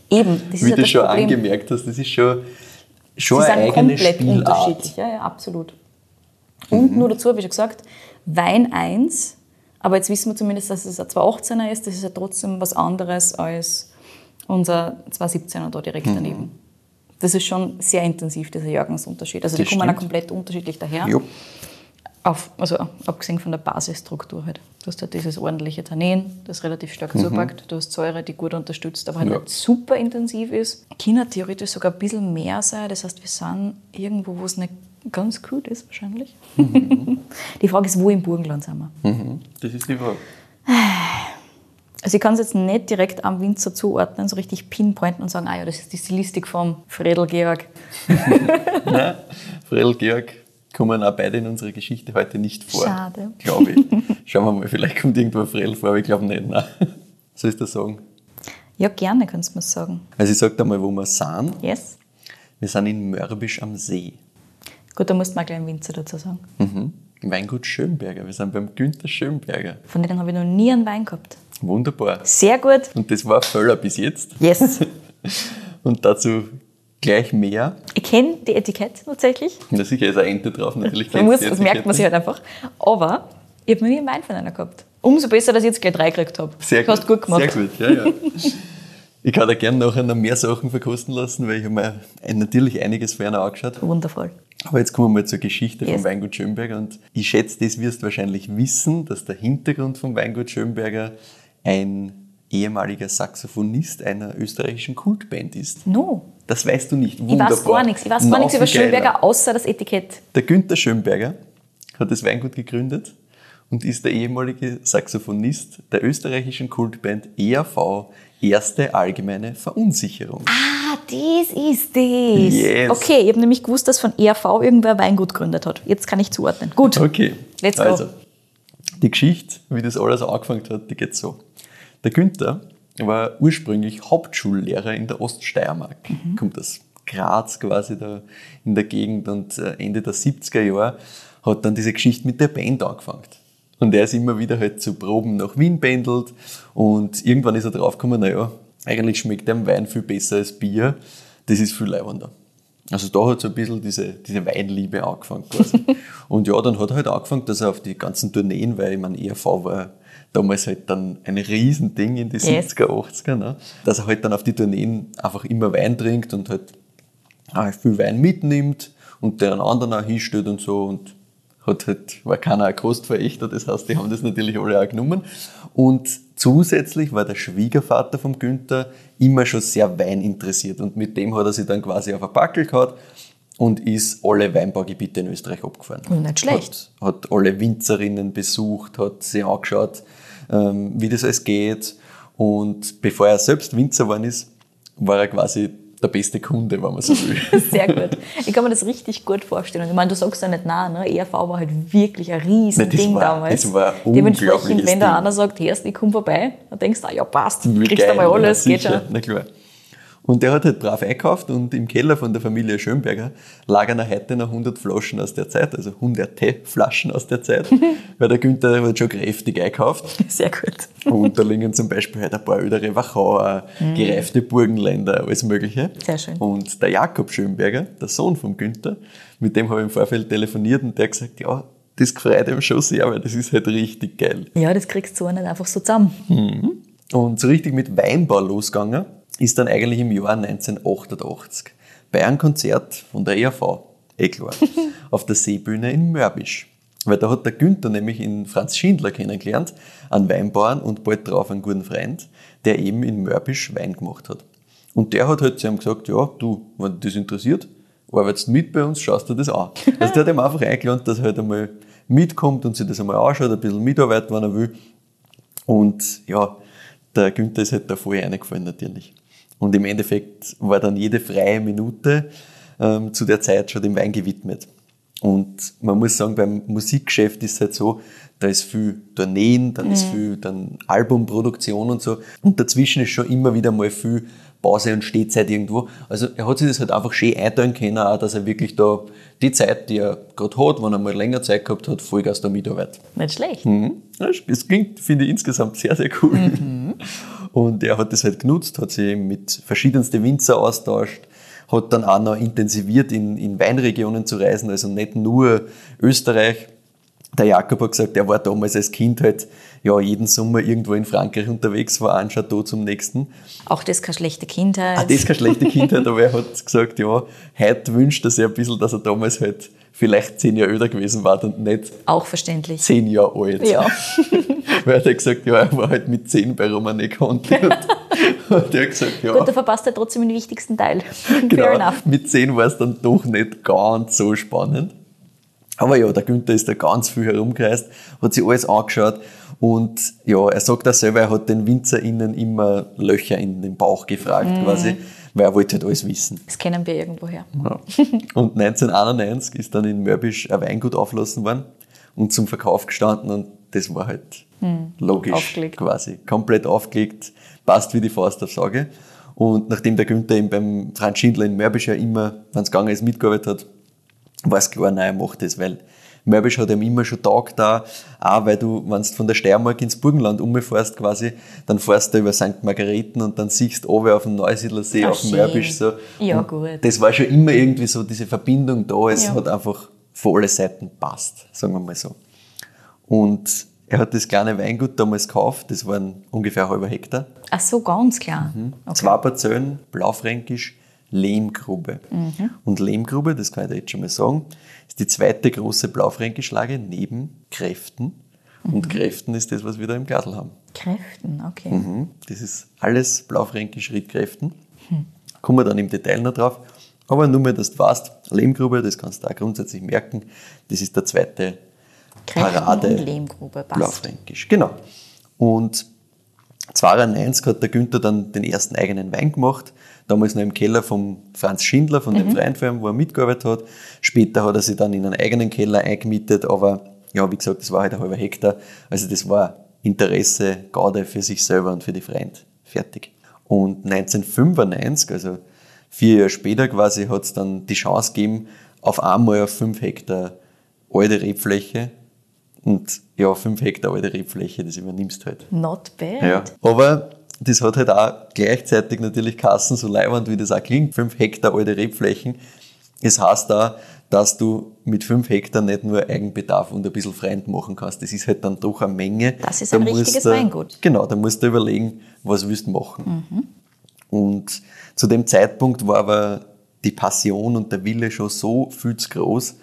Eben, das ist Wie ja du das schon Problem. angemerkt hast, das ist schon, schon Sie eine sind eigene komplett Spielart. unterschiedlich. Ja, ja, absolut. Und nur dazu habe ich schon gesagt, Wein 1, aber jetzt wissen wir zumindest, dass es ein 218er ist, das ist ja trotzdem was anderes als unser 217er da direkt Mhm. daneben. Das ist schon sehr intensiv, dieser Jahrgangsunterschied. Also Das die kommen auch komplett unterschiedlich daher. Jo. Auf, also abgesehen von der Basisstruktur halt. Du hast halt dieses ordentliche Tannin, das relativ stark zupackt. Du hast Säure, die gut unterstützt, aber halt Mhm. Ja. nicht super intensiv ist. Kann theoretisch sogar ein bisschen mehr sein. Das heißt, wir sind irgendwo, wo es nicht ganz gut ist wahrscheinlich. die Frage ist, wo im Burgenland sind wir? Mhm. Das ist die Frage. Also ich kann es jetzt nicht direkt am Winzer zuordnen, so richtig pinpointen und sagen, ah ja, das ist die Stilistik vom Fredel Georg. Nein, Fredel Georg kommen auch beide in unserer Geschichte heute nicht vor. Schade. Glaube ich. Schauen wir mal, vielleicht kommt irgendwo Fredel vor, aber ich glaube nicht. Nein. Soll ich das sagen? Ja, gerne kannst du mir sagen. Also ich sage dir mal, wo wir sind. Yes? Wir sind in Mörbisch am See. Gut, da musst du mal gleich einen Winzer dazu sagen. Mhm. Weingut Schönberger. Wir sind beim Günther Schönberger. Von denen habe ich noch nie einen Wein gehabt. Wunderbar. Sehr gut. Und das war Völler bis jetzt. Yes. Und dazu gleich mehr. Ich kenne die Etikette tatsächlich. Da sicher ist eine Ente drauf, natürlich. Man muss, das merkt man sich halt einfach. Aber ich habe noch nie einen Wein von einer gehabt. Umso besser, dass ich jetzt gleich drei gekriegt habe. Sehr du hast gut gemacht. Sehr gut, ja, ja. Ich kann da gerne nachher noch mehr Sachen verkosten lassen, weil ich habe mir natürlich einiges vorher noch angeschaut. Wundervoll. Aber jetzt kommen wir mal zur Geschichte Yes. vom Weingut Schönberger und ich schätze, das wirst du wahrscheinlich wissen, dass der Hintergrund vom Weingut Schönberger ein ehemaliger Saxophonist einer österreichischen Kultband ist. No. Das weißt du nicht. Ich weiß gar nichts. Ich weiß gar nichts über Schönberger, außer das Etikett. Der Günther Schönberger hat das Weingut gegründet und ist der ehemalige Saxophonist der österreichischen Kultband ERV Erste Allgemeine Verunsicherung. Ah, das ist das. Yes. Okay, ich habe nämlich gewusst, dass von ERV irgendwer Weingut gegründet hat. Jetzt kann ich zuordnen. Gut. Okay. Let's go. Also, die Geschichte, wie das alles angefangen hat, die geht so. Der Günther war ursprünglich Hauptschullehrer in der Oststeiermark. Mhm. Kommt aus Graz quasi da in der Gegend und äh, Ende der 70er Jahre hat dann diese Geschichte mit der Band angefangen. Und er ist immer wieder halt zu Proben nach Wien pendelt und irgendwann ist er draufgekommen, naja, eigentlich schmeckt dem Wein viel besser als Bier. Das ist viel leibender. Also da hat so ein bisschen diese, diese Weinliebe angefangen quasi. und ja, dann hat er halt angefangen, dass er auf die ganzen Tourneen, weil ich meine, ERV war damals halt dann ein Riesending in die Yes. 70er, 80er, ne? dass er halt dann auf die Tourneen einfach immer Wein trinkt und halt auch viel Wein mitnimmt und den anderen auch hinstellt und so und hat halt, war keiner ein Kostverächter, das heißt, die haben das natürlich alle auch genommen. Und zusätzlich war der Schwiegervater vom Günther immer schon sehr weininteressiert und mit dem hat er sich dann quasi auf ein Backel gehabt und ist alle Weinbaugebiete in Österreich abgefahren. Nicht schlecht. Hat, hat alle Winzerinnen besucht, hat sich angeschaut, ähm, wie das alles geht. Und bevor er selbst Winzer geworden ist, war er quasi der beste Kunde, wenn man so will. Sehr gut. Ich kann mir das richtig gut vorstellen. Und ich meine, du sagst ja nicht nein, ne? ERV war halt wirklich ein riesen Nein, Ding war- damals. das war Dementsprechend, unglaubliches wenn da Ding. einer sagt, hörst, ich komm vorbei, dann denkst du, ah, ja passt, Wie kriegst geil, du mal alles, ja, geht schon. Na klar. Und der hat halt brav eingekauft und im Keller von der Familie Schönberger lagern heute noch 100 Flaschen aus der Zeit, also hunderte Flaschen aus der Zeit, weil der Günther hat schon kräftig einkauft. Sehr gut. Und da liegen zum Beispiel halt ein paar ältere Wachauer, gereifte Burgenländer, alles Mögliche. Mhm. Sehr schön. Und der Jakob Schönberger, der Sohn vom Günther, mit dem habe ich im Vorfeld telefoniert und der hat gesagt, ja, das gefreut ihm schon sehr, weil das ist halt richtig geil. Ja, das kriegst du auch nicht einfach so zusammen. Und so richtig mit Weinbau losgegangen ist dann eigentlich im Jahr 1988 bei einem Konzert von der ERV, eh klar, auf der Seebühne in Mörbisch. Weil da hat der Günther nämlich in Franz Schindler kennengelernt, einen Weinbauern und bald darauf einen guten Freund, der eben in Mörbisch Wein gemacht hat. Und der hat halt zu ihm gesagt, ja, du, wenn dich das interessiert, arbeitest mit bei uns, schaust du das an. Also der hat ihm einfach eingeladen, dass er halt einmal mitkommt und sich das einmal anschaut, ein bisschen mitarbeitet, wenn er will. Und ja, der Günther ist halt da voll reingefallen natürlich. Und im Endeffekt war dann jede freie Minute ähm, zu der Zeit schon dem Wein gewidmet. Und man muss sagen, beim Musikgeschäft ist es halt so, da ist viel Tourneen, dann ist viel dann Albumproduktion und so. Und dazwischen ist schon immer wieder mal viel Pause und Stehzeit irgendwo. Also er hat sich das halt einfach schön einteilen können, auch, dass er wirklich da die Zeit, die er gerade hat, wenn er mal länger Zeit gehabt hat, Vollgas da mitarbeitet. Nicht schlecht. Mhm. Das klingt, finde ich, insgesamt sehr, sehr cool. Mhm. Und er hat das halt genutzt, hat sich mit verschiedensten Winzer austauscht, hat dann auch noch intensiviert, in, in Weinregionen zu reisen, also nicht nur Österreich. Der Jakob hat gesagt, er war damals als Kind halt ja, jeden Sommer irgendwo in Frankreich unterwegs, war ein Chateau zum nächsten. Auch das keine schlechte Kindheit. Ah, das ist keine schlechte Kindheit, aber er hat gesagt, ja, heute wünscht er sich ein bisschen, dass er damals halt vielleicht zehn Jahre älter gewesen war und nicht Auch verständlich. zehn Jahre alt. Ja. Weil er hat gesagt, ja, er war halt mit 10 bei Romane Conti. Und, und er hat gesagt, ja, Gut, da verpasst er trotzdem den wichtigsten Teil. Fair genau, enough. mit 10 war es dann doch nicht ganz so spannend. Aber ja, der Günther ist da ganz viel herumgereist, hat sich alles angeschaut und ja, er sagt auch selber, er hat den WinzerInnen immer Löcher in den Bauch gefragt Mhm. quasi, weil er wollte halt alles wissen. Das kennen wir irgendwoher. Ja. Und 1991 ist dann in Mörbisch ein Weingut aufgelassen worden und zum Verkauf gestanden und das war halt logisch aufgelegt. quasi. Komplett aufgelegt, passt wie die Faust aufs Auge. Und nachdem der Günther eben beim Franz Schindler in Mörbisch ja immer, wenn es gegangen ist, mitgearbeitet hat, war es klar, nein, er macht das, weil Mörbisch hat ihm immer schon taugt da, auch weil du, wenn du von der Steiermark ins Burgenland umfährst quasi, dann fährst du über St. Margareten und dann siehst du oben auf dem Neusiedlersee, Ah, auf dem. Mörbisch so. Ja, Und gut. Das war schon immer irgendwie so diese Verbindung da, es Ja. hat einfach von alle Seiten passt, sagen wir mal so. Und er hat das kleine Weingut damals gekauft, das waren ungefähr ein halber Hektar. Ach so, ganz klar. Mhm. Okay. Zwei Parzellen, Blaufränkisch, Lehmgrube. Und Lehmgrube, das kann ich dir jetzt schon mal sagen, ist die zweite große Blaufränkischlage neben Kräften. Und Kräften ist das, was wir da im Glasl haben. Kräften, okay. Mhm. Das ist alles Blaufränkisch Rietkräften. Kommen wir dann im Detail noch drauf. Aber nur mal, dass du weißt, Lehmgrube, das kannst du auch grundsätzlich merken, das ist der zweite Kräften Parade und Lehmgrube, passt. Blaufränkisch. Genau. Und 92 hat der Günther dann den ersten eigenen Wein gemacht. Damals noch im Keller vom Franz Schindler, von dem Freund von ihm, wo er mitgearbeitet hat. Später hat er sich dann in einen eigenen Keller eingemietet, aber ja, wie gesagt, das war halt ein halber Hektar. Also das war Interesse, Gaude für sich selber und für die Freund. Fertig. Und 1995, also vier Jahre später quasi, hat es dann die Chance gegeben, auf einmal auf fünf Hektar alte Rebfläche und ja, fünf Hektar alte Rebfläche, das übernimmst halt. Not bad. Ja. Aber das hat halt auch gleichzeitig natürlich Kassen, so leiwand wie das auch klingt, fünf Hektar alte Rebflächen. Es heißt da, dass du mit fünf Hektar nicht nur Eigenbedarf und ein bisschen Freund machen kannst. Das ist halt dann doch eine Menge. Das ist Da ein richtiges Weingut. Genau, da musst du überlegen, was willst du machen. Und zu dem Zeitpunkt war aber die Passion und der Wille schon so viel zu groß,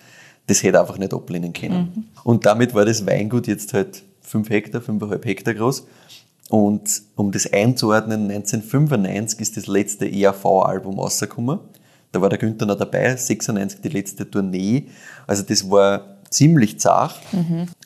das hätte einfach nicht ablehnen können. Und damit war das Weingut jetzt halt 5 Hektar, 5,5 Hektar groß. Und um das einzuordnen, 1995 ist das letzte ERV-Album rausgekommen. Da war der Günther noch dabei, 96 die letzte Tournee. Also das war ziemlich zart.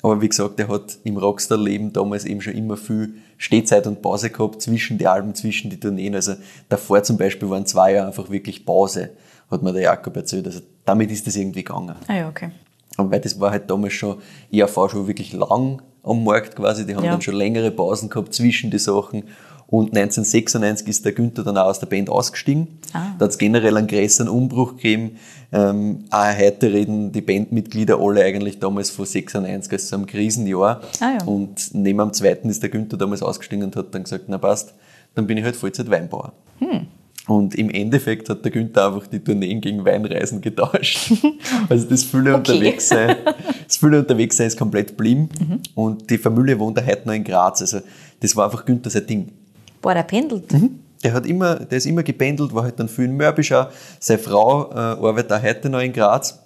Aber wie gesagt, er hat im Rockstar-Leben damals eben schon immer viel Stehzeit und Pause gehabt zwischen die Alben, zwischen die Tourneen. Also davor zum Beispiel waren zwei Jahre einfach wirklich Pause, hat mir der Jakob erzählt. Also damit ist das irgendwie gegangen. Ah ja, okay. Und weil das war halt damals schon, ERV schon wirklich lang am Markt quasi, die haben Ja. dann schon längere Pausen gehabt zwischen die Sachen. Und 1996 ist der Günther dann auch aus der Band ausgestiegen. Ah. Da hat es generell einen größeren Umbruch gegeben. Ähm, auch heute reden die Bandmitglieder alle eigentlich damals von 96 als so einem Krisenjahr. Ah ja. Und neben am zweiten ist der Günther damals ausgestiegen und hat dann gesagt, na passt, dann bin ich halt Vollzeit Weinbauer. Hm. Und im Endeffekt hat der Günther einfach die Tourneen gegen Weinreisen getauscht. also das Fülle Okay. unterwegs sein, das Fülle unterwegs sein ist komplett geblieben. Und die Familie wohnt auch heute noch in Graz. Also das war einfach Günther sein Ding. Boah, der pendelt. Der, hat immer, der ist immer gependelt, war halt dann viel in Mörbisch auch. Seine Frau äh, arbeitet auch heute noch in Graz.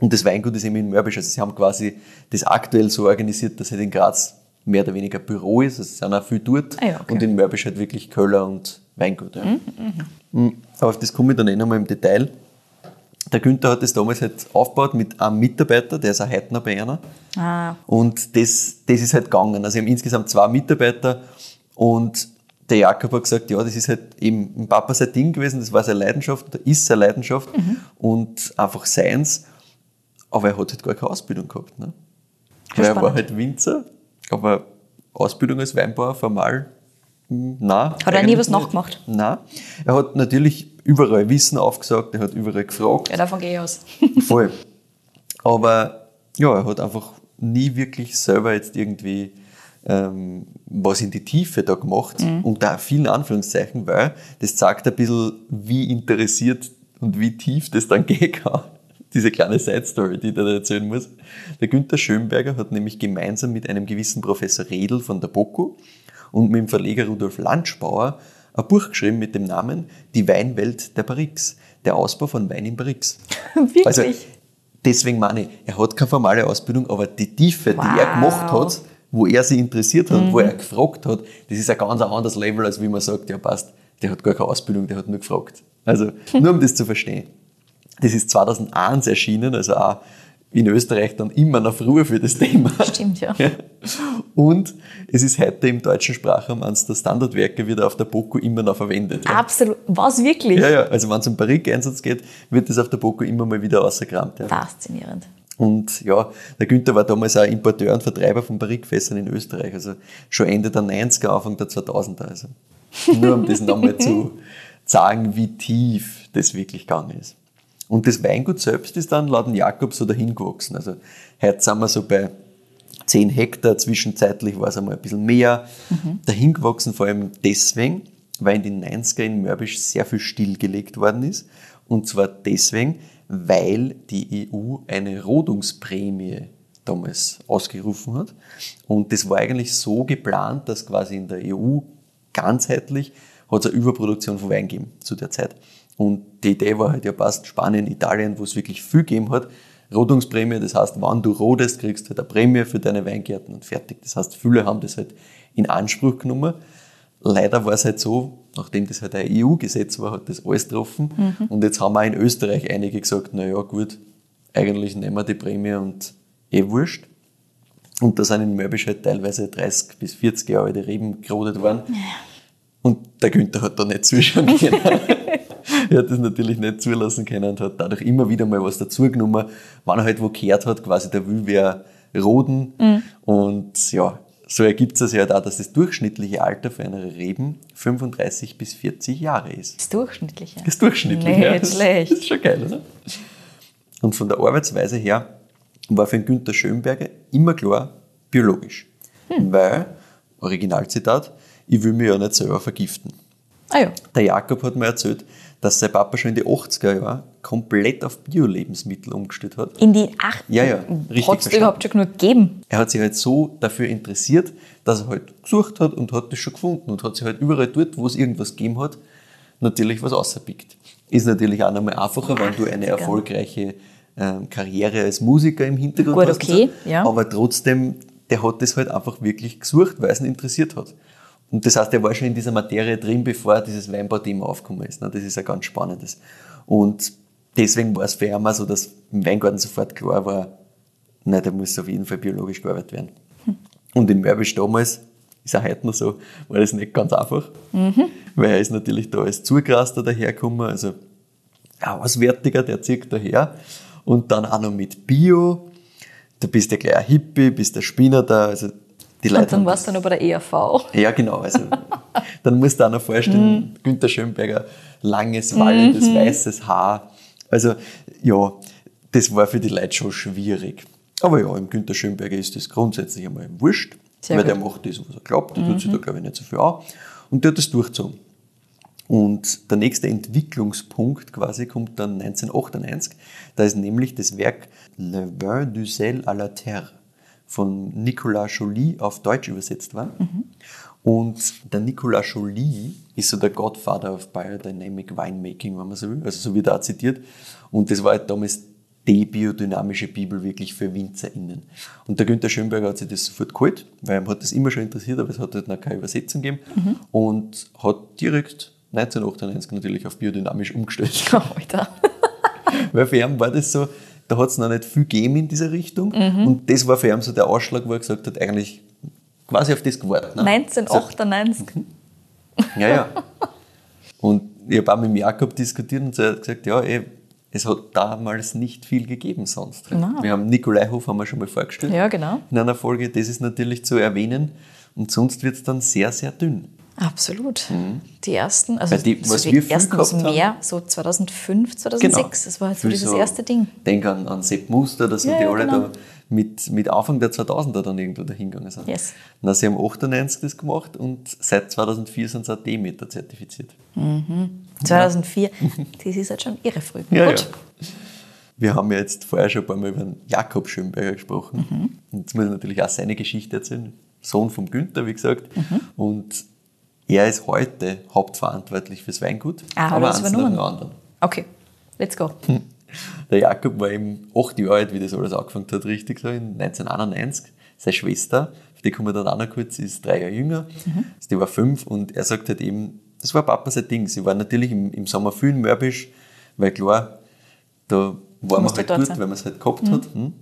Und das Weingut ist eben in Mörbisch. Also sie haben quasi das aktuell so organisiert, dass halt in Graz mehr oder weniger Büro ist. Also es sind auch viel dort. Ah ja, okay. Und in Mörbisch halt wirklich Köller und Weingut. Ja. Mhm. Aber auf das komme ich dann eh nochmal im Detail. Der Günther hat das damals halt aufgebaut mit einem Mitarbeiter, der ist noch bei einer. Ah, Und das, das ist halt gegangen. Also, wir haben insgesamt zwei Mitarbeiter und der Jakob hat gesagt, ja, das ist halt eben ein Papa sein Ding gewesen, das war seine Leidenschaft, oder ist seine Leidenschaft und einfach seins. Aber er hat halt gar keine Ausbildung gehabt. Ne? Weil er war halt Winzer, aber Ausbildung als Weinbauer formal, nein. Hat er nie was nachgemacht? Nein. Er hat natürlich überall Wissen aufgesagt, er hat überall gefragt. ja, davon gehe ich aus. Voll. Aber ja, er hat einfach nie wirklich selber jetzt irgendwie ähm, was in die Tiefe da gemacht. Und da vielen Anführungszeichen, weil das zeigt ein bisschen, wie interessiert und wie tief das dann gehen kann. Diese kleine Side-Story, die ich da erzählen muss. Der Günther Schönberger hat nämlich gemeinsam mit einem gewissen Professor Redl von der BOKU und mit dem Verleger Rudolf Landspauer ein Buch geschrieben mit dem Namen Die Weinwelt der Barrix. Der Ausbau von Wein in Barrix. Wirklich? Also, deswegen meine ich, er hat keine formale Ausbildung, aber die Tiefe, die er Wow. gemacht hat, wo er sich interessiert hat, wo er gefragt hat, das ist ein ganz anderes Level, als wie man sagt, ja passt, der hat gar keine Ausbildung, der hat nur gefragt. Also, nur um das zu verstehen. Das ist 2001 erschienen, also auch in Österreich dann immer noch früher für das Thema. Stimmt, ja. Und es ist heute im deutschen Sprachraum eines der Standardwerke wieder auf der BOKU immer noch verwendet. Ja. Absolut. Was wirklich? Ja, ja, also wenn es um Barrique-Einsatz geht, wird das auf der BOKU immer mal wieder ausgekramt. Ja. Faszinierend. Und ja, der Günther war damals auch Importeur und Vertreiber von Barrique-Fässern in Österreich, also schon Ende der 90er, Anfang der 2000er. Also nur um das nochmal zu sagen, wie tief das wirklich gegangen ist. Und das Weingut selbst ist dann laut Jakob so dahin gewachsen. Also heute sind wir so bei 10 Hektar, zwischenzeitlich war es einmal ein bisschen mehr. Dahin gewachsen vor allem deswegen, weil in den 90er in Mörbisch sehr viel stillgelegt worden ist. Und zwar deswegen, weil die EU eine Rodungsprämie damals ausgerufen hat. Und das war eigentlich so geplant, dass quasi in der EU ganzheitlich hat es eine Überproduktion von Wein gegeben zu der Zeit. Und die Idee war halt, ja passt, Spanien, Italien, wo es wirklich viel gegeben hat, Rodungsprämie, das heißt, wenn du rodest, kriegst du halt eine Prämie für deine Weingärten und fertig. Das heißt, viele haben das halt in Anspruch genommen. Leider war es halt so, nachdem das halt ein EU-Gesetz war, hat das alles getroffen. Mhm. Und jetzt haben auch in Österreich einige gesagt, na ja, gut, eigentlich nehmen wir die Prämie und eh wurscht. Und da sind in Mörbisch halt teilweise 30 bis 40 Jahre alte Reben gerodet worden. Und der Günther hat da nicht zuschauen können. er hat das natürlich nicht zulassen können und hat dadurch immer wieder mal was dazugenommen, wenn er halt wo gehört hat, quasi der will wer roden. Und ja, so ergibt es halt auch, dass das durchschnittliche Alter für eine Reben 35 bis 40 Jahre ist. Das Durchschnittliche. Das durchschnittliche. Ja. Das- schlecht. Das ist schon geil, oder? Und von der Arbeitsweise her war für den Günther Schönberger immer klar biologisch. Hm. Weil, Originalzitat, ich will mich ja nicht selber vergiften. Ah ja. Der Jakob hat mir erzählt, dass sein Papa schon in die 80er Jahren komplett auf Bio-Lebensmittel umgestellt hat. In die acht Ja, ja, Hat es überhaupt schon genug gegeben? Er hat sich halt so dafür interessiert, dass er halt gesucht hat und hat das schon gefunden und hat sich halt überall dort, wo es irgendwas gegeben hat, natürlich was außerpickt. Ist natürlich auch nochmal einfacher, wenn du eine 80er. erfolgreiche ähm, Karriere als Musiker im Hintergrund Gut, hast. okay, so. ja. Aber trotzdem, der hat das halt einfach wirklich gesucht, weil es ihn interessiert hat. Und das heißt, er war schon in dieser Materie drin, bevor dieses Weinbau-Thema aufgekommen ist. ne? Das ist ja ganz Spannendes. Und deswegen war es für ihn so, dass im Weingarten sofort klar war, nein, da muss auf jeden Fall biologisch gearbeitet werden. Und in Mörbisch damals, ist auch heute noch so, war das nicht ganz einfach. Weil er ist natürlich da als Zugraster dahergekommen, also ein Auswärtiger, der zieht daher. Und dann auch noch mit Bio. Du bist ja gleich ein Hippie, bist der Spinner da. Also die Leute Und dann warst du noch bei der ERV. ja, genau. Also, dann musst du auch noch vorstellen, Günther Schönberger, langes, wallendes, weißes Haar. Also, ja, das war für die Leute schon schwierig. Aber ja, im Günther Schönberger ist das grundsätzlich einmal wurscht, Sehr weil gut. der macht das, was er glaubt. Der tut sich da, glaube ich, nicht so viel an. Und der hat das durchgezogen. Und der nächste Entwicklungspunkt quasi kommt dann 1998. Da ist nämlich das Werk Le Vin du Sel à la Terre von Nicolas Joly auf Deutsch übersetzt worden. Und der Nicolas Joly ist so der Godfather of Biodynamic Winemaking, wenn man so will. Also so wird er zitiert. Und das war halt damals die biodynamische Bibel wirklich für WinzerInnen. Und der Günther Schönberger hat sich das sofort geholt, weil ihm hat das immer schon interessiert, aber es hat halt noch keine Übersetzung gegeben. Und hat direkt 1998 natürlich auf biodynamisch umgestellt. Alter. Weil für ihn war das so, da hat es noch nicht viel gegeben in dieser Richtung. Und das war für ihn so der Ausschlag, wo er gesagt hat, eigentlich quasi auf das gewartet. Ne? 1998. Ja, ja. Und ich habe auch mit Jakob diskutiert und er hat gesagt, ja, eh, es hat damals nicht viel gegeben sonst. Nein. Wir haben Nikolaihof haben wir schon mal vorgestellt. Ja, genau. In einer Folge, das ist natürlich zu erwähnen. Und sonst wird es dann sehr, sehr dünn. Absolut. Die ersten, also Mhm. Die- so die ersten gehabt haben- mehr, so 2005, 2006, das war halt so dieses erste Ding. Denk an, an Sepp Muster, da sind Ja, die ja, alle genau. da mit, mit Anfang der 2000er dann irgendwo dahingegangen sind. Yes. Na, sie haben 98 das gemacht und seit 2004 sind sie auch Demeter zertifiziert. 2004, das ist halt schon irre früh. Ja, Gut. ja. Wir haben ja jetzt vorher schon ein paar Mal über den Jakob Schönberger gesprochen. Mhm. Und jetzt muss ich natürlich auch seine Geschichte erzählen. Sohn vom Günther, wie gesagt. Mhm. Und er ist heute hauptverantwortlich fürs Weingut. Ah, er aber eins nach dem anderen. Okay, let's go. Der Jakob war eben acht Jahre alt, wie das alles angefangen hat, richtig so, in 1991. Seine Schwester, auf die kommen wir dann auch noch kurz, ist drei Jahre jünger. Mhm. Also die war fünf und er sagt halt eben, das war Papa sein Ding. Sie war natürlich im, im Sommer viel in Mörbisch, weil klar, da war man halt dort, sein. weil man es halt gehabt hat. Hm.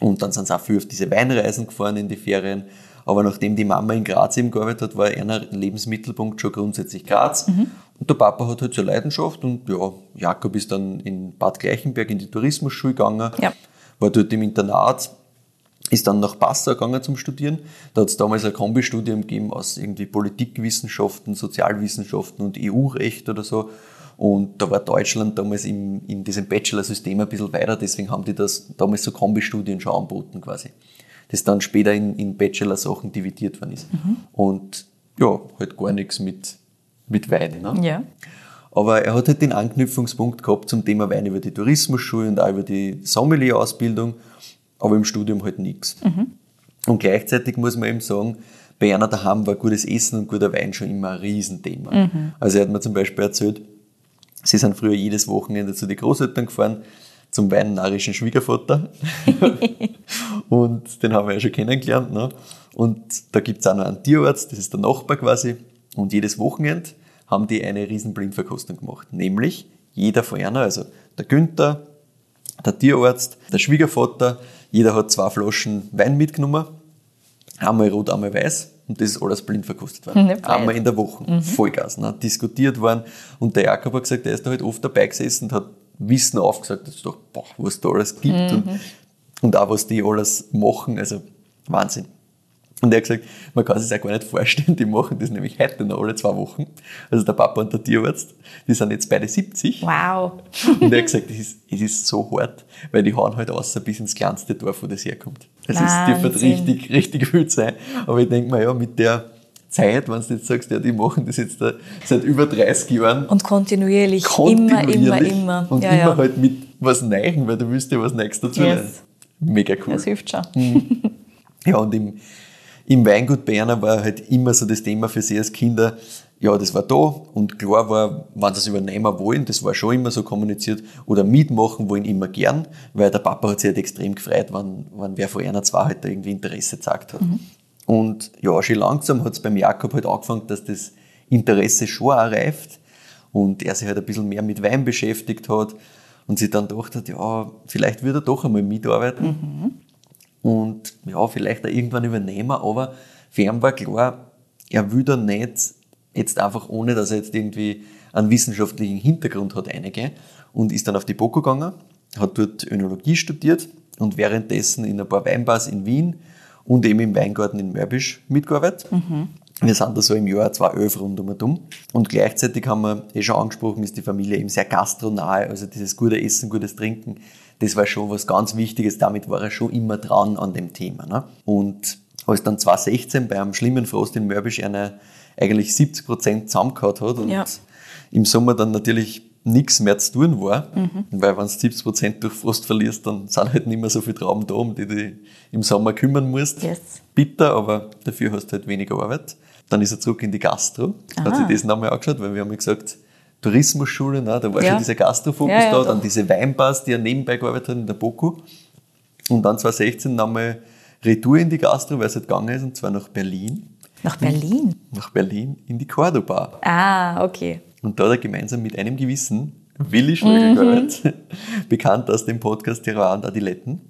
Und dann sind sie auch viel auf diese Weinreisen gefahren in die Ferien. Aber nachdem die Mama in Graz eben gearbeitet hat, war einer Lebensmittelpunkt schon grundsätzlich Graz. Mhm. Und der Papa hat halt so Leidenschaft und ja, Jakob ist dann in Bad Gleichenberg in die Tourismusschule gegangen, Ja. war dort im Internat, ist dann nach Passau gegangen zum Studieren. Da hat es damals ein Kombistudium gegeben aus irgendwie Politikwissenschaften, Sozialwissenschaften und EU-Recht oder so. Und da war Deutschland damals im, in diesem Bachelor-System ein bisschen weiter, deswegen haben die das damals so Kombistudien schon angeboten quasi. Das dann später in, in Bachelor-Sachen dividiert worden ist. Und ja, halt gar nichts mit, mit Wein. Ne? Ja. Aber er hat halt den Anknüpfungspunkt gehabt zum Thema Wein über die Tourismusschule und auch über die Sommelier-Ausbildung, aber im Studium halt nichts. Und gleichzeitig muss man eben sagen, bei einer daheim war gutes Essen und guter Wein schon immer ein Riesenthema. Also er hat mir zum Beispiel erzählt, Sie sind früher jedes Wochenende zu den Großeltern gefahren, zum weinarischen Schwiegervater. und den haben wir ja schon kennengelernt. Ne? Und da gibt es auch noch einen Tierarzt, das ist der Nachbar quasi. Und jedes Wochenende haben die eine riesen Blindverkostung gemacht. Nämlich jeder von einer, also der Günther, der Tierarzt, der Schwiegervater, jeder hat zwei Flaschen Wein mitgenommen. Einmal rot, einmal weiß. Und das ist alles blind verkostet worden. Nicht Einmal in der Woche. Mhm. Vollgas. Ne? Diskutiert worden. Und der Jakob hat gesagt, der ist da halt oft dabei gesessen und hat Wissen aufgesagt, dass doch, boah, was da alles gibt Mhm. und, und auch was die alles machen. Also Wahnsinn. Und er hat gesagt, man kann sich das auch gar nicht vorstellen, die machen das nämlich heute noch alle zwei Wochen. Also der Papa und der Tierarzt, die sind jetzt beide 70. Wow. Und er hat gesagt, es ist, es ist so hart, weil die hauen halt außer bis ins kleinste Dorf, wo das herkommt. Also es dürfte richtig, richtig wild sein. Aber ich denke mir, ja, mit der Zeit, wenn du jetzt sagst, ja, die machen das jetzt da seit über 30 Jahren. Und kontinuierlich, kontinuierlich immer, immer, immer. Und ja, immer ja. halt mit was Neuem, weil du willst ja was Neues dazu Yes. lernen. Mega cool. Das hilft schon. Ja, und im, im Weingut Berner war halt immer so das Thema für sie als Kinder, ja, das war da und klar war, wenn sie es übernehmen wollen, das war schon immer so kommuniziert, oder mitmachen wollen immer gern, weil der Papa hat sich halt extrem gefreut, wenn, wenn wer von einer zwei halt da irgendwie Interesse gezeigt hat. Und ja, schon langsam hat es beim Jakob halt angefangen, dass das Interesse schon auch reift und er sich halt ein bisschen mehr mit Wein beschäftigt hat und sich dann gedacht hat, ja, vielleicht würde er doch einmal mitarbeiten. Und ja, vielleicht auch irgendwann übernehmen, aber für ihn war klar, er will da nicht jetzt einfach ohne, dass er jetzt irgendwie einen wissenschaftlichen Hintergrund hat, eingehen und ist dann auf die BOKU gegangen, hat dort Önologie studiert und währenddessen in ein paar Weinbars in Wien und eben im Weingarten in Mörbisch mitgearbeitet. Wir sind da so im Jahr 2011 rund um und um. Und gleichzeitig haben wir eh schon angesprochen, ist die Familie eben sehr gastronahe, also dieses gute Essen, gutes Trinken, das war schon was ganz Wichtiges, damit war er schon immer dran an dem Thema. Ne? Und als dann 2016 bei einem schlimmen Frost in Mörbisch einer eigentlich 70 Prozent zusammengehauen hat und Ja. im Sommer dann natürlich nichts mehr zu tun war, weil wenn du 70 Prozent durch Frost verlierst, dann sind halt nicht mehr so viele Trauben da, um die du im Sommer kümmern musst. Yes. Bitter, aber dafür hast du halt weniger Arbeit. Dann ist er zurück in die Gastro, hat Aha. sich das nochmal angeschaut, weil wir haben ja gesagt, Tourismusschule, ne, da war Ja. schon dieser Gastrofokus Ja, ja, da, doch. dann diese Weinbars, die er nebenbei gearbeitet hat in der BOKU. Und dann 2016 nochmal Retour in die Gastro, weil es halt gegangen ist, und zwar nach Berlin. Nach Berlin. Nach Berlin in die Cordoba. Ah, okay. Und da hat er gemeinsam mit einem gewissen Willi Schlögel gearbeitet, bekannt aus dem Podcast Terroir und Adiletten.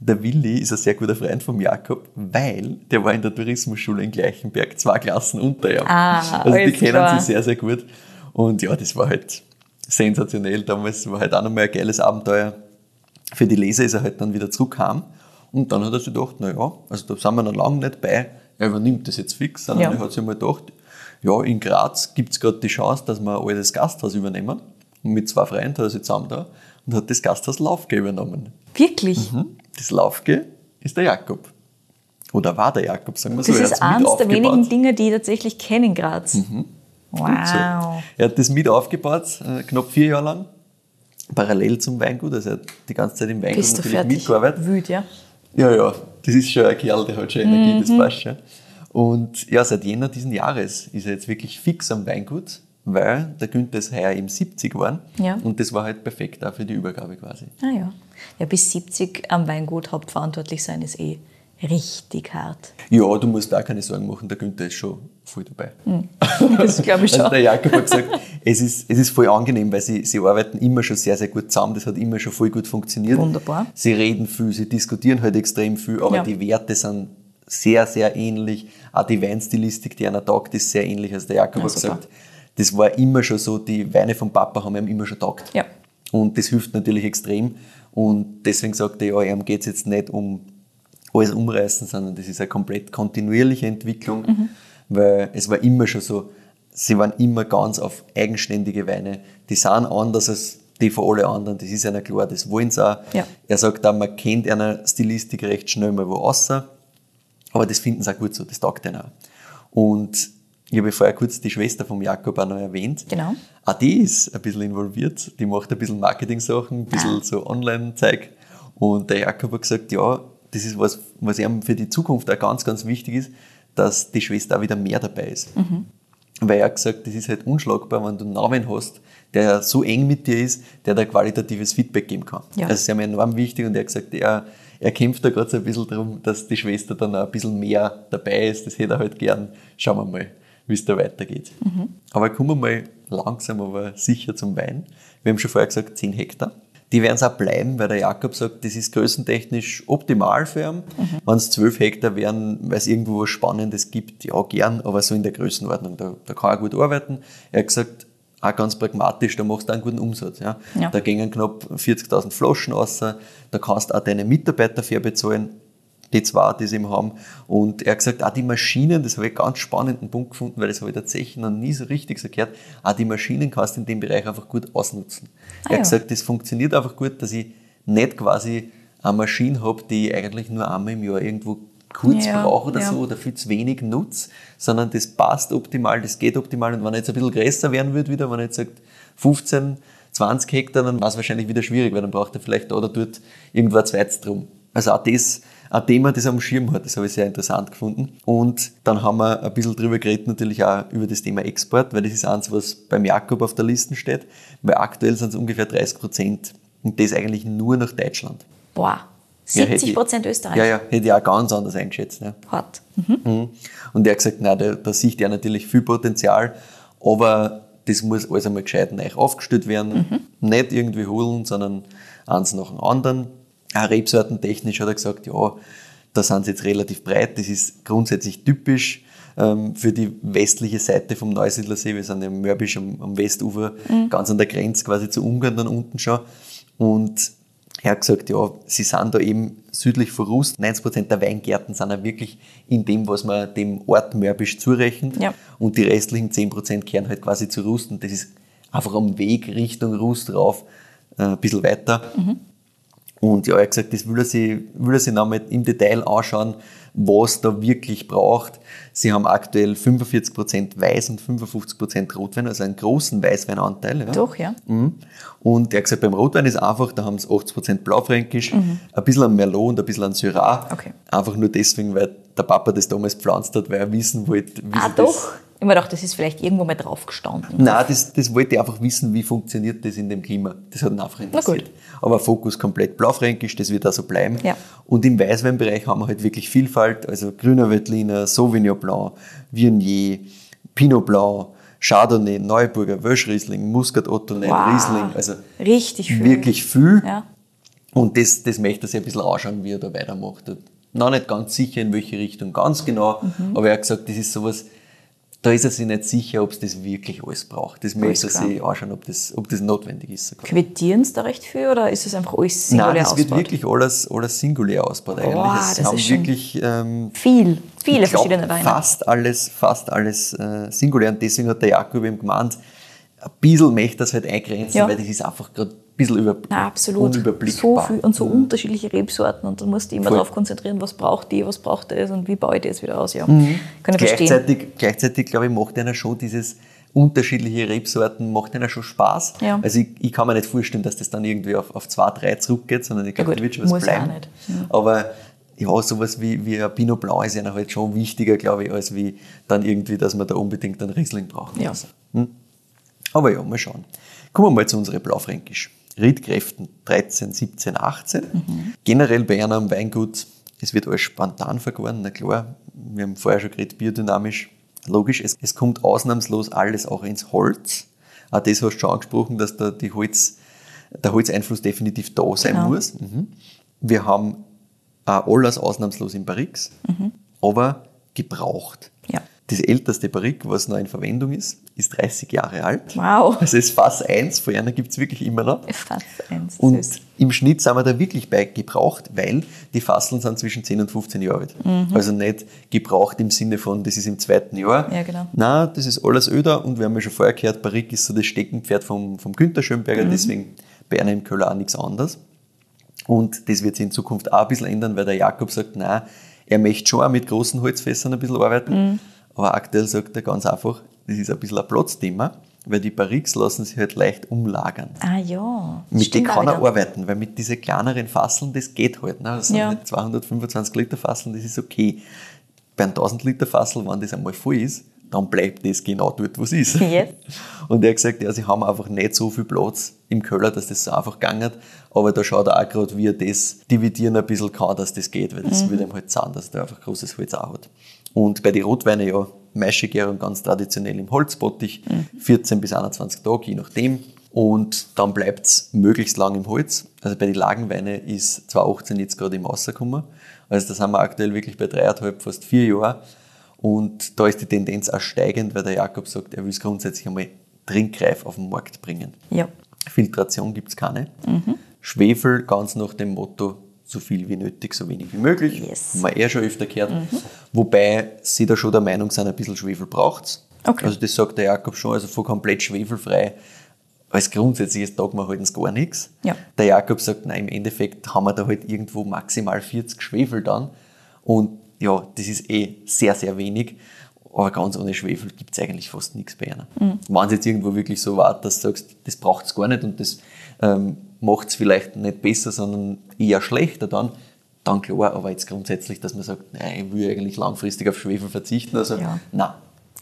Der Willi ist ein sehr guter Freund von Jakob, weil der war in der Tourismusschule in Gleichenberg, zwei Klassen unter ihm. Ah, also die kennen klar. sich sehr, sehr gut. Und ja, das war halt sensationell. Damals war halt auch nochmal ein geiles Abenteuer. Für die Leser ist er halt dann wieder zurückgekommen. Und dann hat er sich gedacht, na ja, also da sind wir noch lange nicht bei, er übernimmt das jetzt fix, sondern Ja. er hat sich mal gedacht, ja, in Graz gibt es gerade die Chance, dass wir ein altes Gasthaus übernehmen. Und mit zwei Freunden sich zusammen da und hat das Gasthaus Laufge übernommen. Wirklich? Hm? Das Laufge ist der Jakob. Oder war der Jakob, sagen wir so. Das ist eines der wenigen Dinge, die ich tatsächlich kenne in Graz. So. Wow. Er hat das mit aufgebaut, äh, knapp vier Jahre lang, parallel zum Weingut. Also er hat die ganze Zeit im Weingut Bist du natürlich fertig? mitgearbeitet. Wüt, ja? Ja, ja, das ist schon ein Kerl, der hat schon Energie, Mhm. das passt schon. Und ja, seit Jänner diesen Jahres ist er jetzt wirklich fix am Weingut, weil der Günther ist heuer eben 70 geworden. Ja. Und das war halt perfekt auch für die Übergabe quasi. Ah ja. Ja, bis 70 am Weingut hauptverantwortlich sein ist eh richtig hart. Ja, du musst da keine Sorgen machen, der Günther ist schon voll dabei. Das glaube ich Also schon. der Jakob hat gesagt, es ist, es ist voll angenehm, weil sie, sie arbeiten immer schon sehr, sehr gut zusammen. Das hat immer schon voll gut funktioniert. Wunderbar. Sie reden viel, sie diskutieren halt extrem viel, aber Ja. die Werte sind sehr, sehr ähnlich. Auch die Weinstilistik, die einer taugt, ist sehr ähnlich. Also der Jakob Ja, hat super. gesagt, das war immer schon so, die Weine vom Papa haben ihm immer schon taugt. Ja. Und das hilft natürlich extrem. Und deswegen sagt er, ja, ihm geht es jetzt nicht um alles umreißen, sondern das ist eine komplett kontinuierliche Entwicklung, Mhm. weil es war immer schon so, sie waren immer ganz auf eigenständige Weine. Die sind anders als die von alle anderen, das ist einer klar, das wollen sie auch. Ja. Er sagt auch, man kennt einer Stilistik recht schnell mal wo außer, aber das finden sie auch gut so, das taugt ihnen auch. Und ich habe vorher kurz die Schwester vom Jakob auch noch erwähnt. Genau. Auch die ist ein bisschen involviert. Die macht ein bisschen Marketing-Sachen, ein bisschen Ah. so Online-Zeug. Und der Jakob hat gesagt, ja, das ist was, was ihm für die Zukunft auch ganz, ganz wichtig ist, dass die Schwester auch wieder mehr dabei ist. Mhm. weil er hat gesagt, das ist halt unschlagbar, wenn du einen Namen hast, der so eng mit dir ist, der da qualitatives Feedback geben kann. Ja. Also das ist ihm enorm wichtig und er hat gesagt, er, er kämpft da gerade so ein bisschen darum, dass die Schwester dann auch ein bisschen mehr dabei ist. Das hätte er halt gern. Schauen wir mal, wie es da weitergeht. Aber kommen wir mal langsam, aber sicher zum Wein. Wir haben schon vorher gesagt, 10 Hektar. Die werden es auch bleiben, weil der Jakob sagt, das ist größentechnisch optimal für ihn. Wenn es 12 Hektar wären, weil es irgendwo was Spannendes gibt, ja gern, aber so in der Größenordnung, da, da kann er gut arbeiten. Er hat gesagt, auch ganz pragmatisch, da machst du einen guten Umsatz. Ja. Ja. Da gingen knapp 40.000 Flaschen raus, da kannst du auch deine Mitarbeiter fair bezahlen, die zwei, die sie eben haben. Und er hat gesagt, auch die Maschinen, das habe ich einen ganz spannenden Punkt gefunden, weil das habe ich tatsächlich noch nie so richtig so gehört, auch die Maschinen kannst du in dem Bereich einfach gut ausnutzen. Ah, er hat ja. gesagt, das funktioniert einfach gut, dass ich nicht quasi eine Maschine habe, die ich eigentlich nur einmal im Jahr irgendwo kurz Ja, brauche oder ja. so oder viel zu wenig nutze, sondern das passt optimal, das geht optimal. Und wenn er jetzt ein bisschen größer werden würde wieder, wenn er jetzt sagt 15, 20 Hektar, dann war es wahrscheinlich wieder schwierig, weil dann braucht er vielleicht da oder dort irgendwo ein zweites drum. Also auch das ein Thema, das er am Schirm hat, das habe ich sehr interessant gefunden. Und dann haben wir ein bisschen drüber geredet, natürlich auch über das Thema Export, weil das ist eins, was beim Jakob auf der Liste steht, weil aktuell sind es ungefähr 30 Prozent und das eigentlich nur nach Deutschland. Boah, 70 ich- Prozent Österreich. Ja, ja, hätte ich auch ganz anders eingeschätzt. Ja. Hart. Mhm. Und er hat gesagt, nein, da, da sieht er natürlich viel Potenzial, aber das muss alles einmal gescheit neu aufgestellt werden. Nicht irgendwie holen, sondern eins nach dem anderen. Auch rebsortentechnisch hat er gesagt, ja, da sind sie jetzt relativ breit. Das ist grundsätzlich typisch ähm, für die westliche Seite vom Neusiedlersee. Wir sind ja im Mörbisch am, am Westufer, ganz an der Grenze quasi zu Ungarn dann unten schon. Und er hat gesagt, ja, sie sind da eben südlich von Rust. 90% der Weingärten sind auch wirklich in dem, was man dem Ort Mörbisch zurechnet. Ja. Und die restlichen 10% kehren halt quasi zu Rust. Und das ist einfach am Weg Richtung Rust rauf, äh, ein bisschen weiter. Und ja, er hat gesagt, das will er sich, will er sich nochmal im Detail anschauen, was da wirklich braucht. Sie haben aktuell 45% Weiß und 55% Rotwein, also einen großen Weißweinanteil. Ja. Doch, ja. Mhm. Und er hat gesagt, beim Rotwein ist einfach, da haben sie 80% Blaufränkisch, ein bisschen an Merlot und ein bisschen an Syrah. Mhm. Okay. Einfach nur deswegen, weil der Papa das damals gepflanzt hat, weil er wissen wollte, wie Ah, sie das doch. Ich mir gedacht, das ist vielleicht irgendwo mal draufgestanden. Nein, das, das wollte ich einfach wissen, wie funktioniert das in dem Klima. Das hat ihn einfach interessiert. Aber Fokus komplett blaufränkisch, das wird auch so bleiben. Ja. Und im Weißweinbereich haben wir halt wirklich Vielfalt, also grüner Veltliner, Sauvignon Blanc, Viognier, Pinot Blanc, Chardonnay, Neuburger, Wölschriesling, Muscat Ottonen, Wow. Riesling, also Richtig viel. wirklich viel. Ja. Und das, das möchte er sich ein bisschen anschauen, wie er da weitermacht. Noch nicht ganz sicher, in welche Richtung ganz genau, Mhm. aber er hat gesagt, das ist sowas, da ist er sich nicht sicher, ob es das wirklich alles braucht. Das möchte er klar. sich anschauen, ob das, ob das notwendig ist. sogar. Quittieren sie da recht viel oder ist es einfach alles singulär Nein, das wird wirklich alles, alles singulär ausgebaut eigentlich. Es das haben ist wirklich ähm, Viel, viele glaub, verschiedene Weine. Fast alles, fast alles äh, singulär. Und deswegen hat der Jakob eben gemeint, ein bisschen möchte das halt eingrenzen, Ja. weil das ist einfach gerade bisschen über, Na, absolut. So unüberblickbar. viel und so unterschiedliche Rebsorten und dann musst du immer darauf konzentrieren, was braucht die, was braucht das und wie baue ich das wieder aus. Ja. Kann ich verstehen. Gleichzeitig, gleichzeitig, glaube ich, macht einer schon dieses unterschiedliche Rebsorten, macht einer schon Spaß. Ja. Also ich, ich kann mir nicht vorstellen, dass das dann irgendwie auf, auf zwei, drei zurückgeht, sondern ich glaube, gut, da wird schon was muss ja bleiben. auch nicht. Ja. Aber ja, sowas wie, wie ein Pinot Blanc ist ja halt schon wichtiger, glaube ich, als wie dann irgendwie, dass man da unbedingt einen Riesling braucht. Ja. Also, hm. Aber ja, mal schauen. Kommen wir mal zu unserer Blaufränkisch. Riedkräften 13, 17, 18. Generell bei einer am Weingut, es wird alles spontan vergoren, na klar. Wir haben vorher schon geredet, biodynamisch. Logisch, es, es kommt ausnahmslos alles auch ins Holz. Auch das hast du schon angesprochen, dass da die Holz, der Holzeinfluss definitiv da sein Genau. muss. Mhm. Wir haben auch alles ausnahmslos in Barriques, aber gebraucht. Ja. Das älteste Barrique, was noch in Verwendung ist, ist 30 Jahre alt. Wow. Also es ist Fass 1, von einer gibt es wirklich immer noch. Fast eins. Und süß. im Schnitt sind wir da wirklich bei gebraucht, weil die Fasseln sind zwischen 10 und 15 Jahre alt. Also nicht gebraucht im Sinne von, das ist im zweiten Jahr. Mhm. Ja, genau. Nein, das ist alles öder und wir haben ja schon vorher gehört, Barrique ist so das Steckenpferd vom, vom Günther Schönberger, Mhm. deswegen bei einer im Köller auch nichts anderes. Und das wird sich in Zukunft auch ein bisschen ändern, weil der Jakob sagt, nein, er möchte schon auch mit großen Holzfässern ein bisschen arbeiten. Mhm. Aber aktuell sagt er ganz einfach, das ist ein bisschen ein Platzthema, weil die Barriques lassen sich halt leicht umlagern. Ah ja. Mit denen kann er arbeiten, weil mit diesen kleineren Fasseln, das geht halt. Ne? Das sind Ja. nicht 225 Liter Fasseln, das ist okay. Bei einem 1000 Liter Fassel, wenn das einmal voll ist, dann bleibt das genau dort, wo es ist. Yes. Und er hat gesagt, ja, sie haben einfach nicht so viel Platz im Keller, dass das so einfach gegangen aber da schaut er auch gerade, wie er das dividieren ein bisschen kann, dass das geht, weil das würde ihm halt sagen, dass er einfach großes Holz auch hat. Und bei den Rotweinen ja, Maischegärung ganz traditionell im Holzbottich, 14 bis 21 Tage, je nachdem. Und dann bleibt es möglichst lang im Holz. Also bei den Lagenweinen ist 2018 jetzt gerade im rausgekommen. Also da sind wir aktuell wirklich bei dreieinhalb, fast vier Jahren. Und da ist die Tendenz auch steigend, weil der Jakob sagt, er will es grundsätzlich einmal trinkreif auf den Markt bringen. Ja. Filtration gibt es keine. Schwefel ganz nach dem Motto, so viel wie nötig, so wenig wie möglich. Yes. Haben wir eher schon öfter gehört. Wobei sie da schon der Meinung sind, ein bisschen Schwefel braucht Okay. Also das sagt der Jakob schon, also von komplett schwefelfrei als grundsätzliches Dogma halten sie gar nichts. Ja. Der Jakob sagt, nein, im Endeffekt haben wir da halt irgendwo maximal 40 Schwefel dann. Und ja, das ist eh sehr, sehr wenig. Aber ganz ohne Schwefel gibt es eigentlich fast nichts bei einer. Mhm. Wenn es jetzt irgendwo wirklich so war, dass du sagst, das braucht es gar nicht und das ähm, macht es vielleicht nicht besser, sondern eher schlechter dann, dann klar. Aber jetzt grundsätzlich, dass man sagt, nein, ich will eigentlich langfristig auf Schwefel verzichten, also Ja. nein.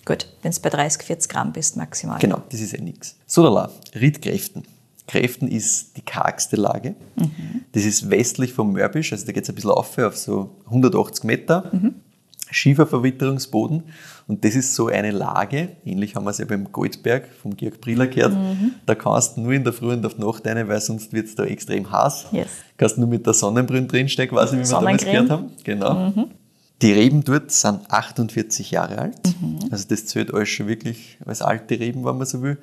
Gut, wenn du bei 30, 40 Gramm bist maximal. Genau, das ist eh nichts. Sodala, Riedkräften. Kräften ist die kargste Lage. Das ist westlich vom Mörbisch, also da geht es ein bisschen auf, auf so 180 Meter. Schieferverwitterungsboden. Und das ist so eine Lage, ähnlich haben wir es ja beim Goldberg vom Georg Briller gehört. Da kannst du nur in der Früh und auf Nacht rein, weil sonst wird es da extrem heiß. Yes. Kannst nur mit der Sonnenbrille drinstecken, quasi, wie wir damals gehört haben. Genau. Die Reben dort sind 48 Jahre alt. Also das zählt alles schon wirklich als alte Reben, wenn man so will.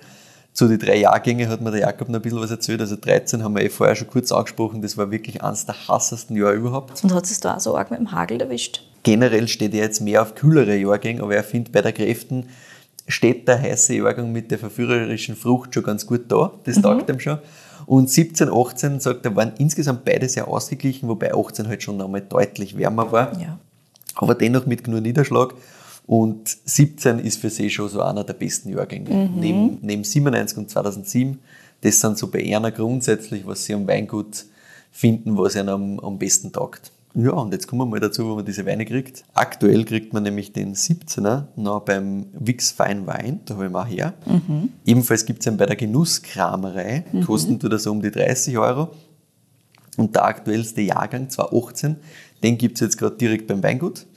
Zu den drei Jahrgängen hat mir der Jakob noch ein bisschen was erzählt. Also 13 haben wir eh vorher schon kurz angesprochen. Das war wirklich eines der hassesten Jahre überhaupt. Und hat es da auch so arg mit dem Hagel erwischt? Generell steht er jetzt mehr auf kühlere Jahrgänge, aber er findet bei der Kräften steht der heiße Jahrgang mit der verführerischen Frucht schon ganz gut da. Das taugt ihm schon. Und 17, 18, sagt er, waren insgesamt beide sehr ausgeglichen, wobei 18 halt schon einmal deutlich wärmer war Ja. aber dennoch mit genug Niederschlag. Und 17 ist für sie schon so einer der besten Jahrgänge. Neben, neben 97 und 2007, das sind so bei einer grundsätzlich, was sie am Weingut finden, was ihnen am, am besten taugt. Ja, und jetzt kommen wir mal dazu, wo man diese Weine kriegt. Aktuell kriegt man nämlich den 17er noch beim Wix Fein Wein, da habe ich mal her. Ebenfalls gibt es ihn bei der Genusskramerei, kosten tut er so um die 30 Euro. Und der aktuellste Jahrgang, 2018, den gibt es jetzt gerade direkt beim Weingut.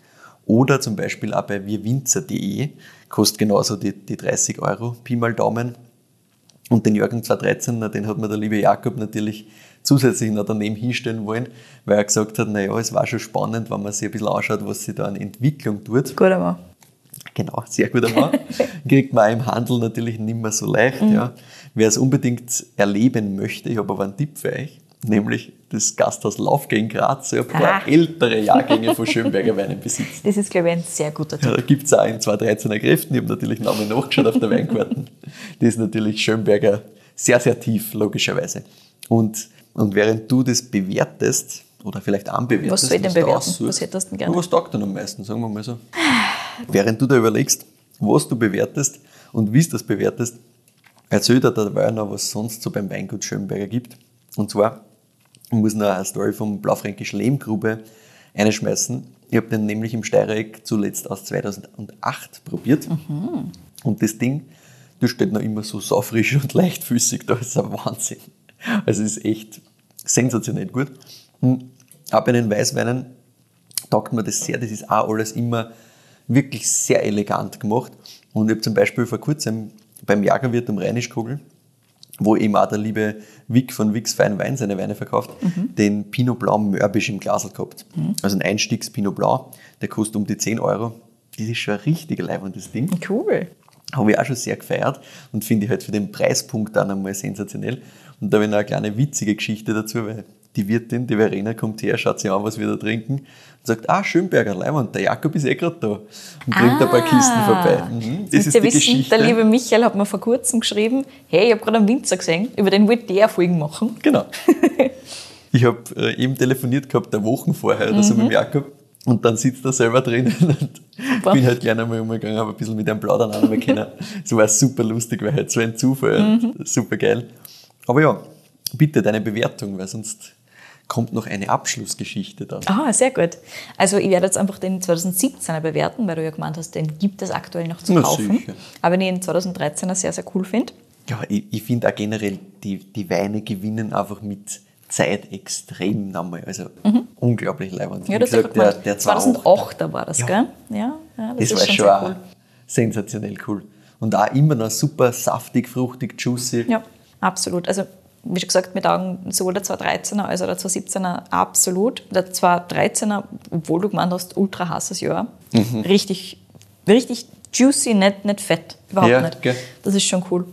Oder zum Beispiel auch bei wirwinzer.de, kostet genauso die, die 30 Euro, Pi mal Daumen. Und den Jahrgang 2013, na, den hat mir der liebe Jakob natürlich zusätzlich noch daneben hinstellen wollen, weil er gesagt hat, naja, es war schon spannend, wenn man sich ein bisschen anschaut, was sich da an Entwicklung tut. Gut, aber. Genau, sehr guter Mann. Kriegt man auch im Handel natürlich nicht mehr so leicht. Ja. Wer es unbedingt erleben möchte, ich habe aber einen Tipp für euch, nämlich das Gasthaus Laufgeh in Graz, ein paar Ah. ältere Jahrgänge von Schönberger Weinen besitzt. Das ist, glaube ich, ein sehr guter Ja, Tipp. da gibt es auch in 213er Kräften, ich habe natürlich Namen nachgeschaut auf der Weinkarten. Das ist natürlich Schönberger sehr, sehr tief, logischerweise. Und, und während du das bewertest, oder vielleicht anbewertest, Was soll ich denn du bewerten? aussuchst, Was hättest du denn gerne? Ja, Was taugt denn am meisten, sagen wir mal so. Während du da überlegst, was du bewertest und wie du das bewertest, erzählt er dabei noch, was es sonst so beim Weingut Schönberger gibt. Und zwar, ich muss noch eine Story vom Blaufränkisch Lehmgrube einschmeißen. Ich habe den nämlich im Steireck zuletzt aus 2008 probiert. Und das Ding, das steht noch immer so saufrisch und leichtfüßig da. Ist ein Wahnsinn. Also es ist echt sensationell gut. Und auch bei den Weißweinen taugt mir das sehr. Das ist auch alles immer wirklich sehr elegant gemacht. Und ich habe zum Beispiel vor kurzem beim Jagerwirt am Rheinischkogel, wo eben auch der liebe Wick von Wicks Fein Wein seine Weine verkauft, den Pinot Blanc Mörbisch im Glasl gehabt. Also ein Einstiegs Pinot Blanc, der kostet um die 10 Euro. Das ist schon ein richtig leibendes Ding. Cool. Habe ich auch schon sehr gefeiert und finde ich halt für den Preispunkt dann einmal sensationell. Und da habe ich noch eine kleine witzige Geschichte dazu, weil die Wirtin, die Verena, kommt her, schaut sich an, was wir da trinken sagt, ah, Schönberger Leimand, der Jakob ist eh gerade da und bringt ein paar Kisten vorbei. Mhm, Das müsst ihr wissen, der liebe Michael hat mir vor kurzem geschrieben, hey, ich habe gerade einen Winzer gesehen, über den wollte der Folgen machen. Genau. Ich habe äh, eben telefoniert gehabt, der Wochen vorher oder so mit dem Jakob. Und dann sitzt er selber drinnen und Boah. bin halt gerne einmal umgegangen, habe ein bisschen mit einem Plaudern einmal können. Es war super lustig, weil halt so ein Zufall und super geil. Aber ja, bitte deine Bewertung, weil sonst kommt noch eine Abschlussgeschichte dann. Ah, sehr gut. Also ich werde jetzt einfach den 2017er bewerten, weil du ja gemeint hast, den gibt es aktuell noch zu Na, kaufen. sicher. Aber wenn ich den 2013er sehr, sehr cool finde. Ja, ich, ich finde auch generell, die, die Weine gewinnen einfach mit Zeit extrem nochmal. Also unglaublich leibend. Mhm. Ja, das gesagt, der, der, der 2008er war das, Ja. gell? Ja, ja das, Das, ist war schon schon cool. sensationell cool. Und auch immer noch super saftig, fruchtig, juicy. Ja, absolut. Also, wie schon gesagt, mit Augen sowohl der 213er als auch der 217er absolut. Der 213er, obwohl du gemeint hast, ultra heißes Jahr, Mhm. richtig, richtig juicy, nicht, nicht fett. Überhaupt Ja, nicht. gell. Das ist schon cool.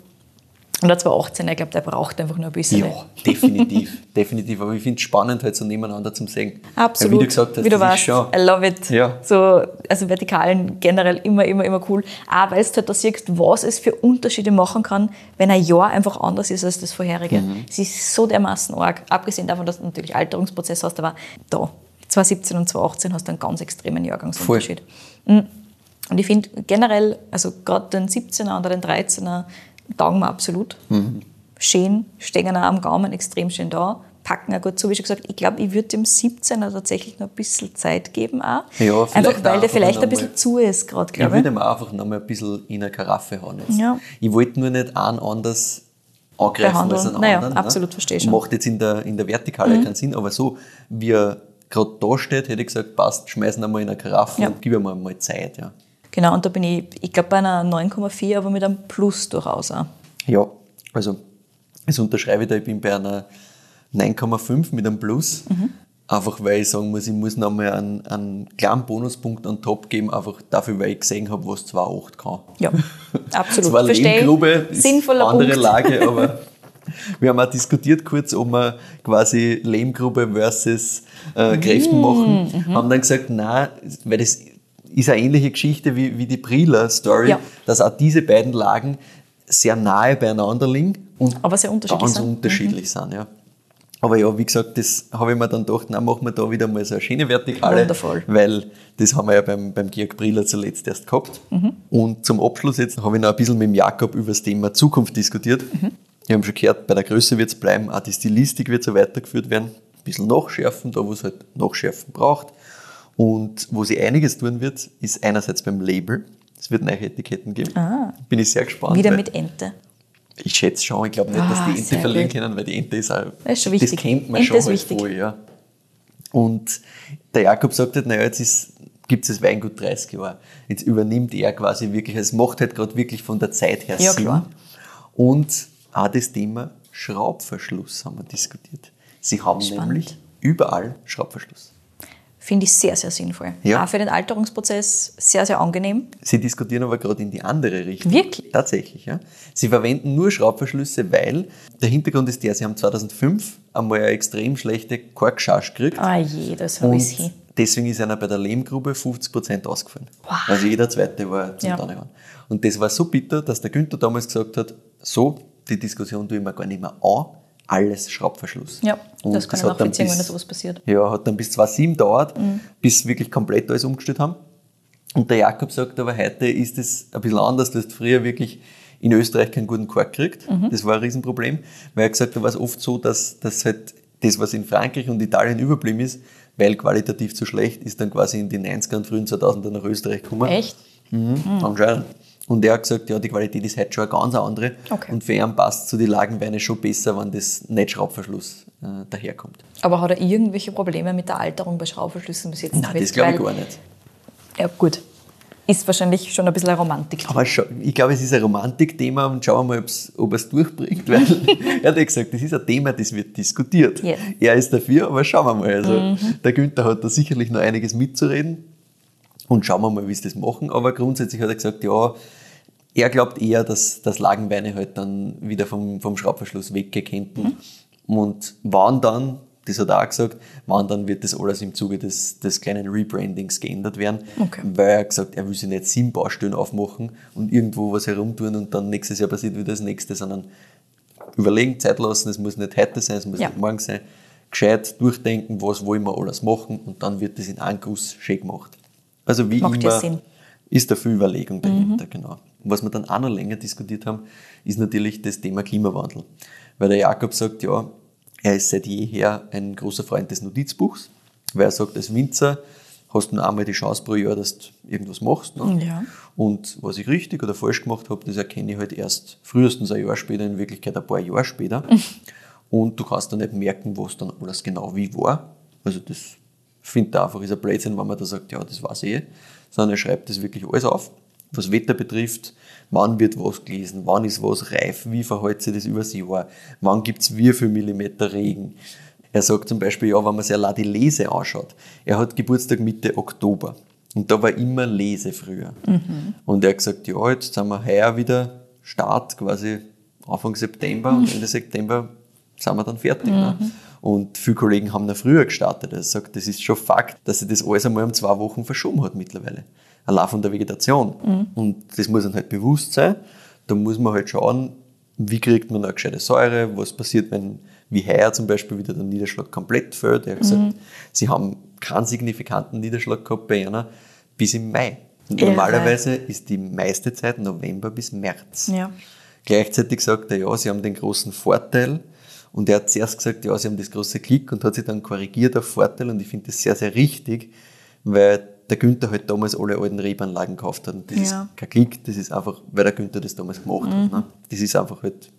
Und der 218er, ich glaube, der braucht einfach nur ein bisschen. Ja, definitiv, definitiv. Aber ich finde es spannend, halt so nebeneinander zum sehen. Absolut. Weil, wie du gesagt hast, Wie du das weißt, ist schon, I love it. Ja. So, also Vertikalen generell immer, immer, immer cool. Auch weil du halt da siehst, was es für Unterschiede machen kann, wenn ein Jahr einfach anders ist als das vorherige. Mhm. Es ist so dermaßen arg. Abgesehen davon, dass du natürlich Alterungsprozess hast, aber da, 2017 und 2018 hast du einen ganz extremen Jahrgangsunterschied. Mhm. Und ich finde generell, also gerade den 17er oder den 13er taugen mir absolut. Mhm. Schön, stehen auch am Gaumen extrem schön da, packen auch gut zu. Wie schon gesagt, ich glaube, ich würde dem 17er tatsächlich noch ein bisschen Zeit geben auch. Ja, einfach weil der vielleicht noch ein bisschen mal- zu ist gerade, Ich glaube ich. würde ihm einfach nochmal ein bisschen in eine Karaffe hauen. Jetzt. Ja. Ich wollte nur nicht einen anders angreifen Behandeln. als einen Naja, anderen. absolut, verstehe schon. Macht jetzt in der, in der Vertikale Mhm. keinen Sinn, aber so, wie er gerade da steht, hätte ich gesagt, passt, schmeißen wir mal in eine Karaffe Ja. und gib ihm mal Zeit. Ja. Genau, und da bin ich, ich glaube, bei einer 9,4, aber mit einem Plus durchaus auch. Ja, also das unterschreibe ich da, ich bin bei einer 9,5 mit einem Plus. Mhm. Einfach weil ich sagen muss, ich muss nochmal einen, einen kleinen Bonuspunkt on top geben, einfach dafür, weil ich gesehen habe, was 2,8 kann. Ja, absolut. Zwar. Lehmgrube, Sinnvoller andere Punkt. Lage, aber wir haben auch diskutiert kurz, ob wir quasi Lehmgrube versus Mm, äh, Kräften machen. mhm. Haben dann gesagt, nein, weil das ist eine ähnliche Geschichte wie, wie die Prila-Story, Ja. dass auch diese beiden Lagen sehr nahe beieinander liegen und Aber sehr unterschiedlich ganz sind. Mhm. unterschiedlich sind. Ja. Aber ja, wie gesagt, das habe ich mir dann gedacht, na machen wir da wieder mal so eine schöne Vertikale. Wundervoll. Weil das haben wir ja beim, beim Georg Briller zuletzt erst gehabt. Und zum Abschluss jetzt habe ich noch ein bisschen mit dem Jakob über das Thema Zukunft diskutiert. Wir haben schon gehört, bei der Größe wird es bleiben, auch die Stilistik wird so weitergeführt werden. Ein bisschen nachschärfen, da wo es halt Nachschärfen braucht. Und wo sie einiges tun wird, ist einerseits beim Label. Es wird neue Etiketten geben. Bin ich sehr gespannt. Wieder mit Ente. ich schätze schon, ich glaube nicht, Ah, dass die Ente sehr verlieren gut. können, weil die Ente ist auch, Das ist schon wichtig. das kennt man Ente schon ist halt wichtig. voll, ja. Und der Jakob sagt halt, naja, jetzt ist, gibt es das Weingut 30 Jahre. Jetzt übernimmt er quasi wirklich, es macht halt gerade wirklich von der Zeit her Ja, Sinn. klar. Und auch das Thema Schraubverschluss haben wir diskutiert. Sie haben Spannend. nämlich überall Schraubverschluss. Finde ich sehr, sehr sinnvoll. Ja. Auch für den Alterungsprozess sehr, sehr angenehm. Sie diskutieren aber gerade in die andere Richtung. Wirklich? Tatsächlich, ja. Sie verwenden nur Schraubverschlüsse, weil der Hintergrund ist der, sie haben 2005 einmal eine extrem schlechte Korkscharge gekriegt. Ah je, das habe ich hin. deswegen ist einer bei der Lehmgrube 50% ausgefallen. Wow. Also jeder zweite war zum Ja. ja. Und das war so bitter, dass der Günther damals gesagt hat, so, die Diskussion tue ich mir gar nicht mehr an, alles Schraubverschluss. Ja, Und das kann ich hat dann nachvollziehen, wenn da bis- sowas passiert. ja, hat dann bis 2007 gedauert, Mhm. bis wirklich komplett alles umgestellt haben. Und der Jakob sagt aber, heute ist es ein bisschen anders. Du hast früher wirklich in Österreich keinen guten Kork gekriegt. Mhm. Das war ein Riesenproblem. Weil er gesagt hat, da war es oft so, dass, dass halt das, was in Frankreich und Italien überblieben ist, weil qualitativ zu schlecht, ist dann quasi in den 90er und frühen 2000er nach Österreich gekommen. Echt? Mhm, anscheinend. Und er hat gesagt, ja, die Qualität ist heute schon eine ganz andere. Okay. Und für ihn passt zu die Lagenweine schon besser, wenn das nicht Schraubverschluss äh, daherkommt. Aber hat er irgendwelche Probleme mit der Alterung bei Schraubverschlüssen bis jetzt? Nein, das glaube ich gar nicht. Ja, gut. Ist wahrscheinlich schon ein bisschen eine Romantik. Aber ich glaube, es ist ein Romantikthema und schauen wir mal, ob er es durchbringt, weil er hat ja gesagt, das ist ein Thema, das wird diskutiert. Yes. Er ist dafür, aber schauen wir mal. Also, Der Günther hat da sicherlich noch einiges mitzureden und schauen wir mal, wie sie das machen. Aber grundsätzlich hat er gesagt, ja, er glaubt eher, dass, dass Lagenweine halt dann wieder vom, vom Schraubverschluss weggehen könnten. Und wann dann, das hat er auch gesagt, wann dann wird das alles im Zuge des, des kleinen Rebrandings geändert werden. Okay. Weil er gesagt, er will sich nicht sieben Baustellen aufmachen und irgendwo was herumtun und dann nächstes Jahr passiert wieder das nächste, sondern überlegen, Zeit lassen, es muss nicht heute sein, es muss Ja. nicht morgen sein. Gescheit durchdenken, was wollen wir alles machen und dann wird das in einem Guss schön gemacht. Also wie Macht immer. Mhm. ist da viel Überlegung dahinter, genau. Und was wir dann auch noch länger diskutiert haben, ist natürlich das Thema Klimawandel. Weil der Jakob sagt, ja, Er ist seit jeher ein großer Freund des Notizbuchs, weil er sagt, als Winzer hast du nur einmal die Chance pro Jahr, dass du irgendwas machst. Ne? Ja. Und was ich richtig oder falsch gemacht habe, das erkenne ich halt erst frühestens ein Jahr später, in Wirklichkeit ein paar Jahre später. Und du kannst dann nicht merken, was dann alles genau wie war. Also das finde ich einfach ist ein Blödsinn, wenn man da sagt, ja, das weiß ich eh. Sondern er schreibt das wirklich alles auf. Was Wetter betrifft, wann wird was gelesen, wann ist was reif, wie verhält sich das übers Jahr, wann gibt es wie viel Millimeter Regen. Er sagt zum Beispiel, ja, wenn man sich allein die Lese anschaut, er hat Geburtstag Mitte Oktober. Und da war immer Lese früher. Und er hat gesagt, ja, jetzt sind wir heuer wieder Start quasi Anfang September und Ende September sind wir dann fertig. Ne? Und viele Kollegen haben noch früher gestartet. Er sagt, das ist schon Fakt, dass sich das alles einmal um zwei Wochen verschoben hat mittlerweile. Allein von der Vegetation. Und das muss einem halt bewusst sein. Da muss man halt schauen, wie kriegt man eine gescheite Säure, was passiert, wenn, wie heuer zum Beispiel, wieder der Niederschlag komplett fällt. Er hat gesagt, sie haben keinen signifikanten Niederschlag gehabt bei einer bis im Mai. Und Irre. normalerweise ist die meiste Zeit November bis März. Ja. Gleichzeitig sagt er, ja, sie haben den großen Vorteil. Und er hat zuerst gesagt, ja, sie haben das große Klick und hat sich dann korrigiert auf Vorteil. Und ich finde das sehr, sehr richtig, weil der Günther halt damals alle alten Rebanlagen gekauft hat. Und das Ja. ist kein Klick, das ist einfach, weil der Günther das damals gemacht hat. Ne? Das ist einfach halt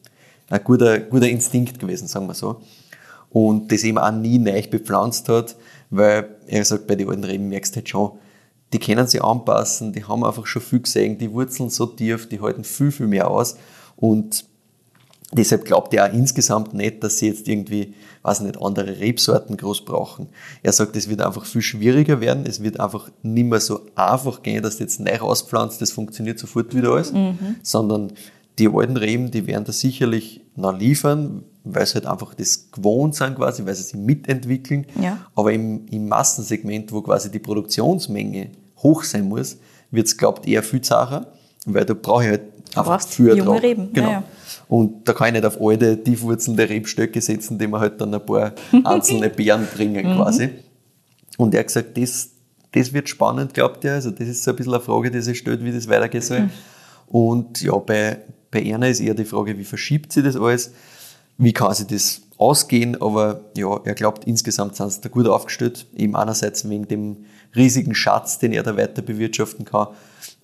ein guter, guter Instinkt gewesen, sagen wir so. Und das eben auch nie neu bepflanzt hat, weil er sagt, bei den alten Reben merkst du halt schon, die können sich anpassen, die haben einfach schon viel gesehen, die Wurzeln so tief, die halten viel, viel mehr aus. Und deshalb glaubt er auch insgesamt nicht, dass sie jetzt irgendwie, weiß nicht, andere Rebsorten groß brauchen. Er sagt, es wird einfach viel schwieriger werden, es wird einfach nicht mehr so einfach gehen, dass du jetzt neu rauspflanzt, das funktioniert sofort wieder alles, sondern die alten Reben, die werden da sicherlich noch liefern, weil sie halt einfach das gewohnt sind quasi, weil sie sich mitentwickeln. Ja. Aber im, im Massensegment, wo quasi die Produktionsmenge hoch sein muss, wird es, glaubt eher viel zacher, weil da brauche ich halt einfach brauchst viel junge. Reben, Genau. ja, ja. Und da kann ich nicht auf alte, tiefwurzelnde Rebstöcke setzen, die mir halt dann ein paar einzelne Beeren bringen Mhm. quasi. Und er hat gesagt, das, das wird spannend, glaubt er. Also das ist so ein bisschen eine Frage, die sich stellt, wie das weitergehen soll. Mhm. Und ja, bei, bei Erna ist eher die Frage, wie verschiebt sie das alles? Wie kann sie das ausgehen? Aber ja, er glaubt, insgesamt sind sie da gut aufgestellt. Eben einerseits wegen dem riesigen Schatz, den er da weiter bewirtschaften kann.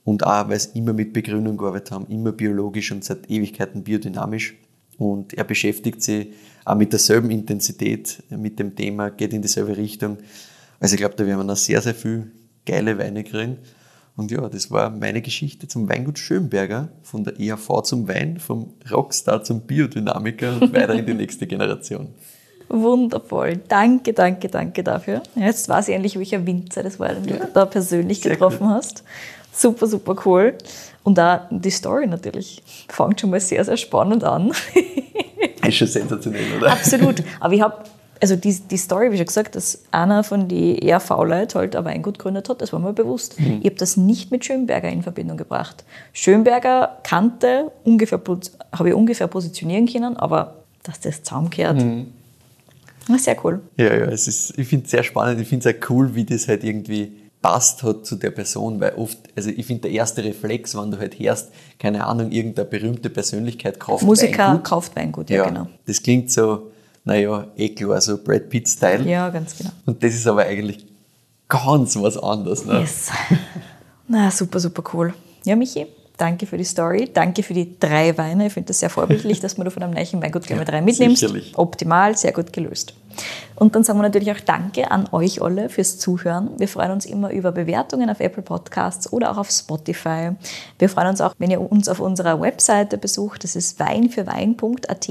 Und auch, weil sie immer mit Begrünung gearbeitet haben, immer biologisch und seit Ewigkeiten biodynamisch. Und er beschäftigt sich auch mit derselben Intensität, mit dem Thema, geht in dieselbe Richtung. Also ich glaube, da werden wir noch sehr, sehr viel geile Weine kriegen. Und ja, das war meine Geschichte zum Weingut Schönberger, von der EAV zum Wein, vom Rockstar zum Biodynamiker und weiter in die nächste Generation. Wundervoll. Danke, danke, danke dafür. Ja, Jetzt weiß ich endlich, welcher Winzer das war, den du da persönlich getroffen cool. hast. Super, super cool. Und da die Story natürlich fängt schon mal sehr, sehr spannend an. Ist schon sensationell, oder? Absolut. Aber ich habe, also die, die Story, wie schon gesagt, dass einer von den ERV-Leuten halt ein Weingut gegründet hat, das war mir bewusst. Ich habe das nicht mit Schönberger in Verbindung gebracht. Schönberger kannte, ungefähr, habe ich ungefähr positionieren können, aber dass das zusammengehört, na, sehr cool. Ja, ja, es ist, ich finde es sehr spannend. Ich finde es auch cool, wie das halt irgendwie passt hat zu der Person, weil oft, also ich finde der erste Reflex, wenn du halt hörst, keine Ahnung, irgendeine berühmte Persönlichkeit kauft Musiker Weingut. kauft Weingut, ja, genau. Das klingt so, naja, eh klar, so Brad Pitt-Style. Ja, ganz genau. Und das ist aber eigentlich ganz was anderes. Ne? Yes. Na, super, super cool. Ja, Michi, danke für die Story. Danke für die drei Weine. Ich finde das sehr vorbildlich, dass man da von einem neuen Weingut gleich mal drei mitnimmst. sicherlich. Optimal, sehr gut gelöst. Und dann sagen wir natürlich auch Danke an euch alle fürs Zuhören. Wir freuen uns immer über Bewertungen auf Apple Podcasts oder auch auf Spotify. Wir freuen uns auch, wenn ihr uns auf unserer Webseite besucht. Das ist weinfürwein.at.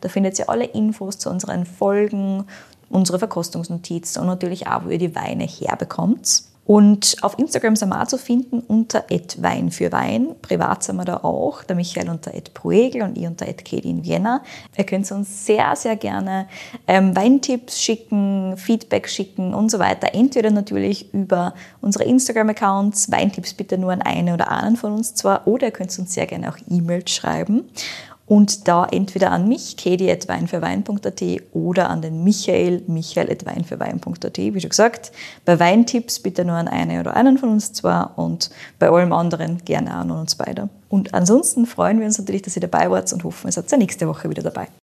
Da findet ihr alle Infos zu unseren Folgen, unsere Verkostungsnotizen und natürlich auch, wo ihr die Weine herbekommt. Und auf Instagram sind wir zu finden unter Wein für Wein. Privat sind wir da auch, der Michael unter Proegel und ich unter Katie in Vienna. Ihr könnt uns sehr, sehr gerne ähm, Weintipps schicken, Feedback schicken und so weiter. Entweder natürlich über unsere Instagram-Accounts, Weintipps bitte nur an eine oder einen von uns zwar, oder ihr könnt uns sehr gerne auch E-Mails schreiben. Und da entweder an mich, katie.weinfürwein.at oder an den Michael, michael.weinfürwein.at. Wie schon gesagt, bei Weintipps bitte nur an eine oder einen von uns zwar und bei allem anderen gerne an uns beide. Und ansonsten freuen wir uns natürlich, dass ihr dabei wart und hoffen, ihr seid ja nächste Woche wieder dabei.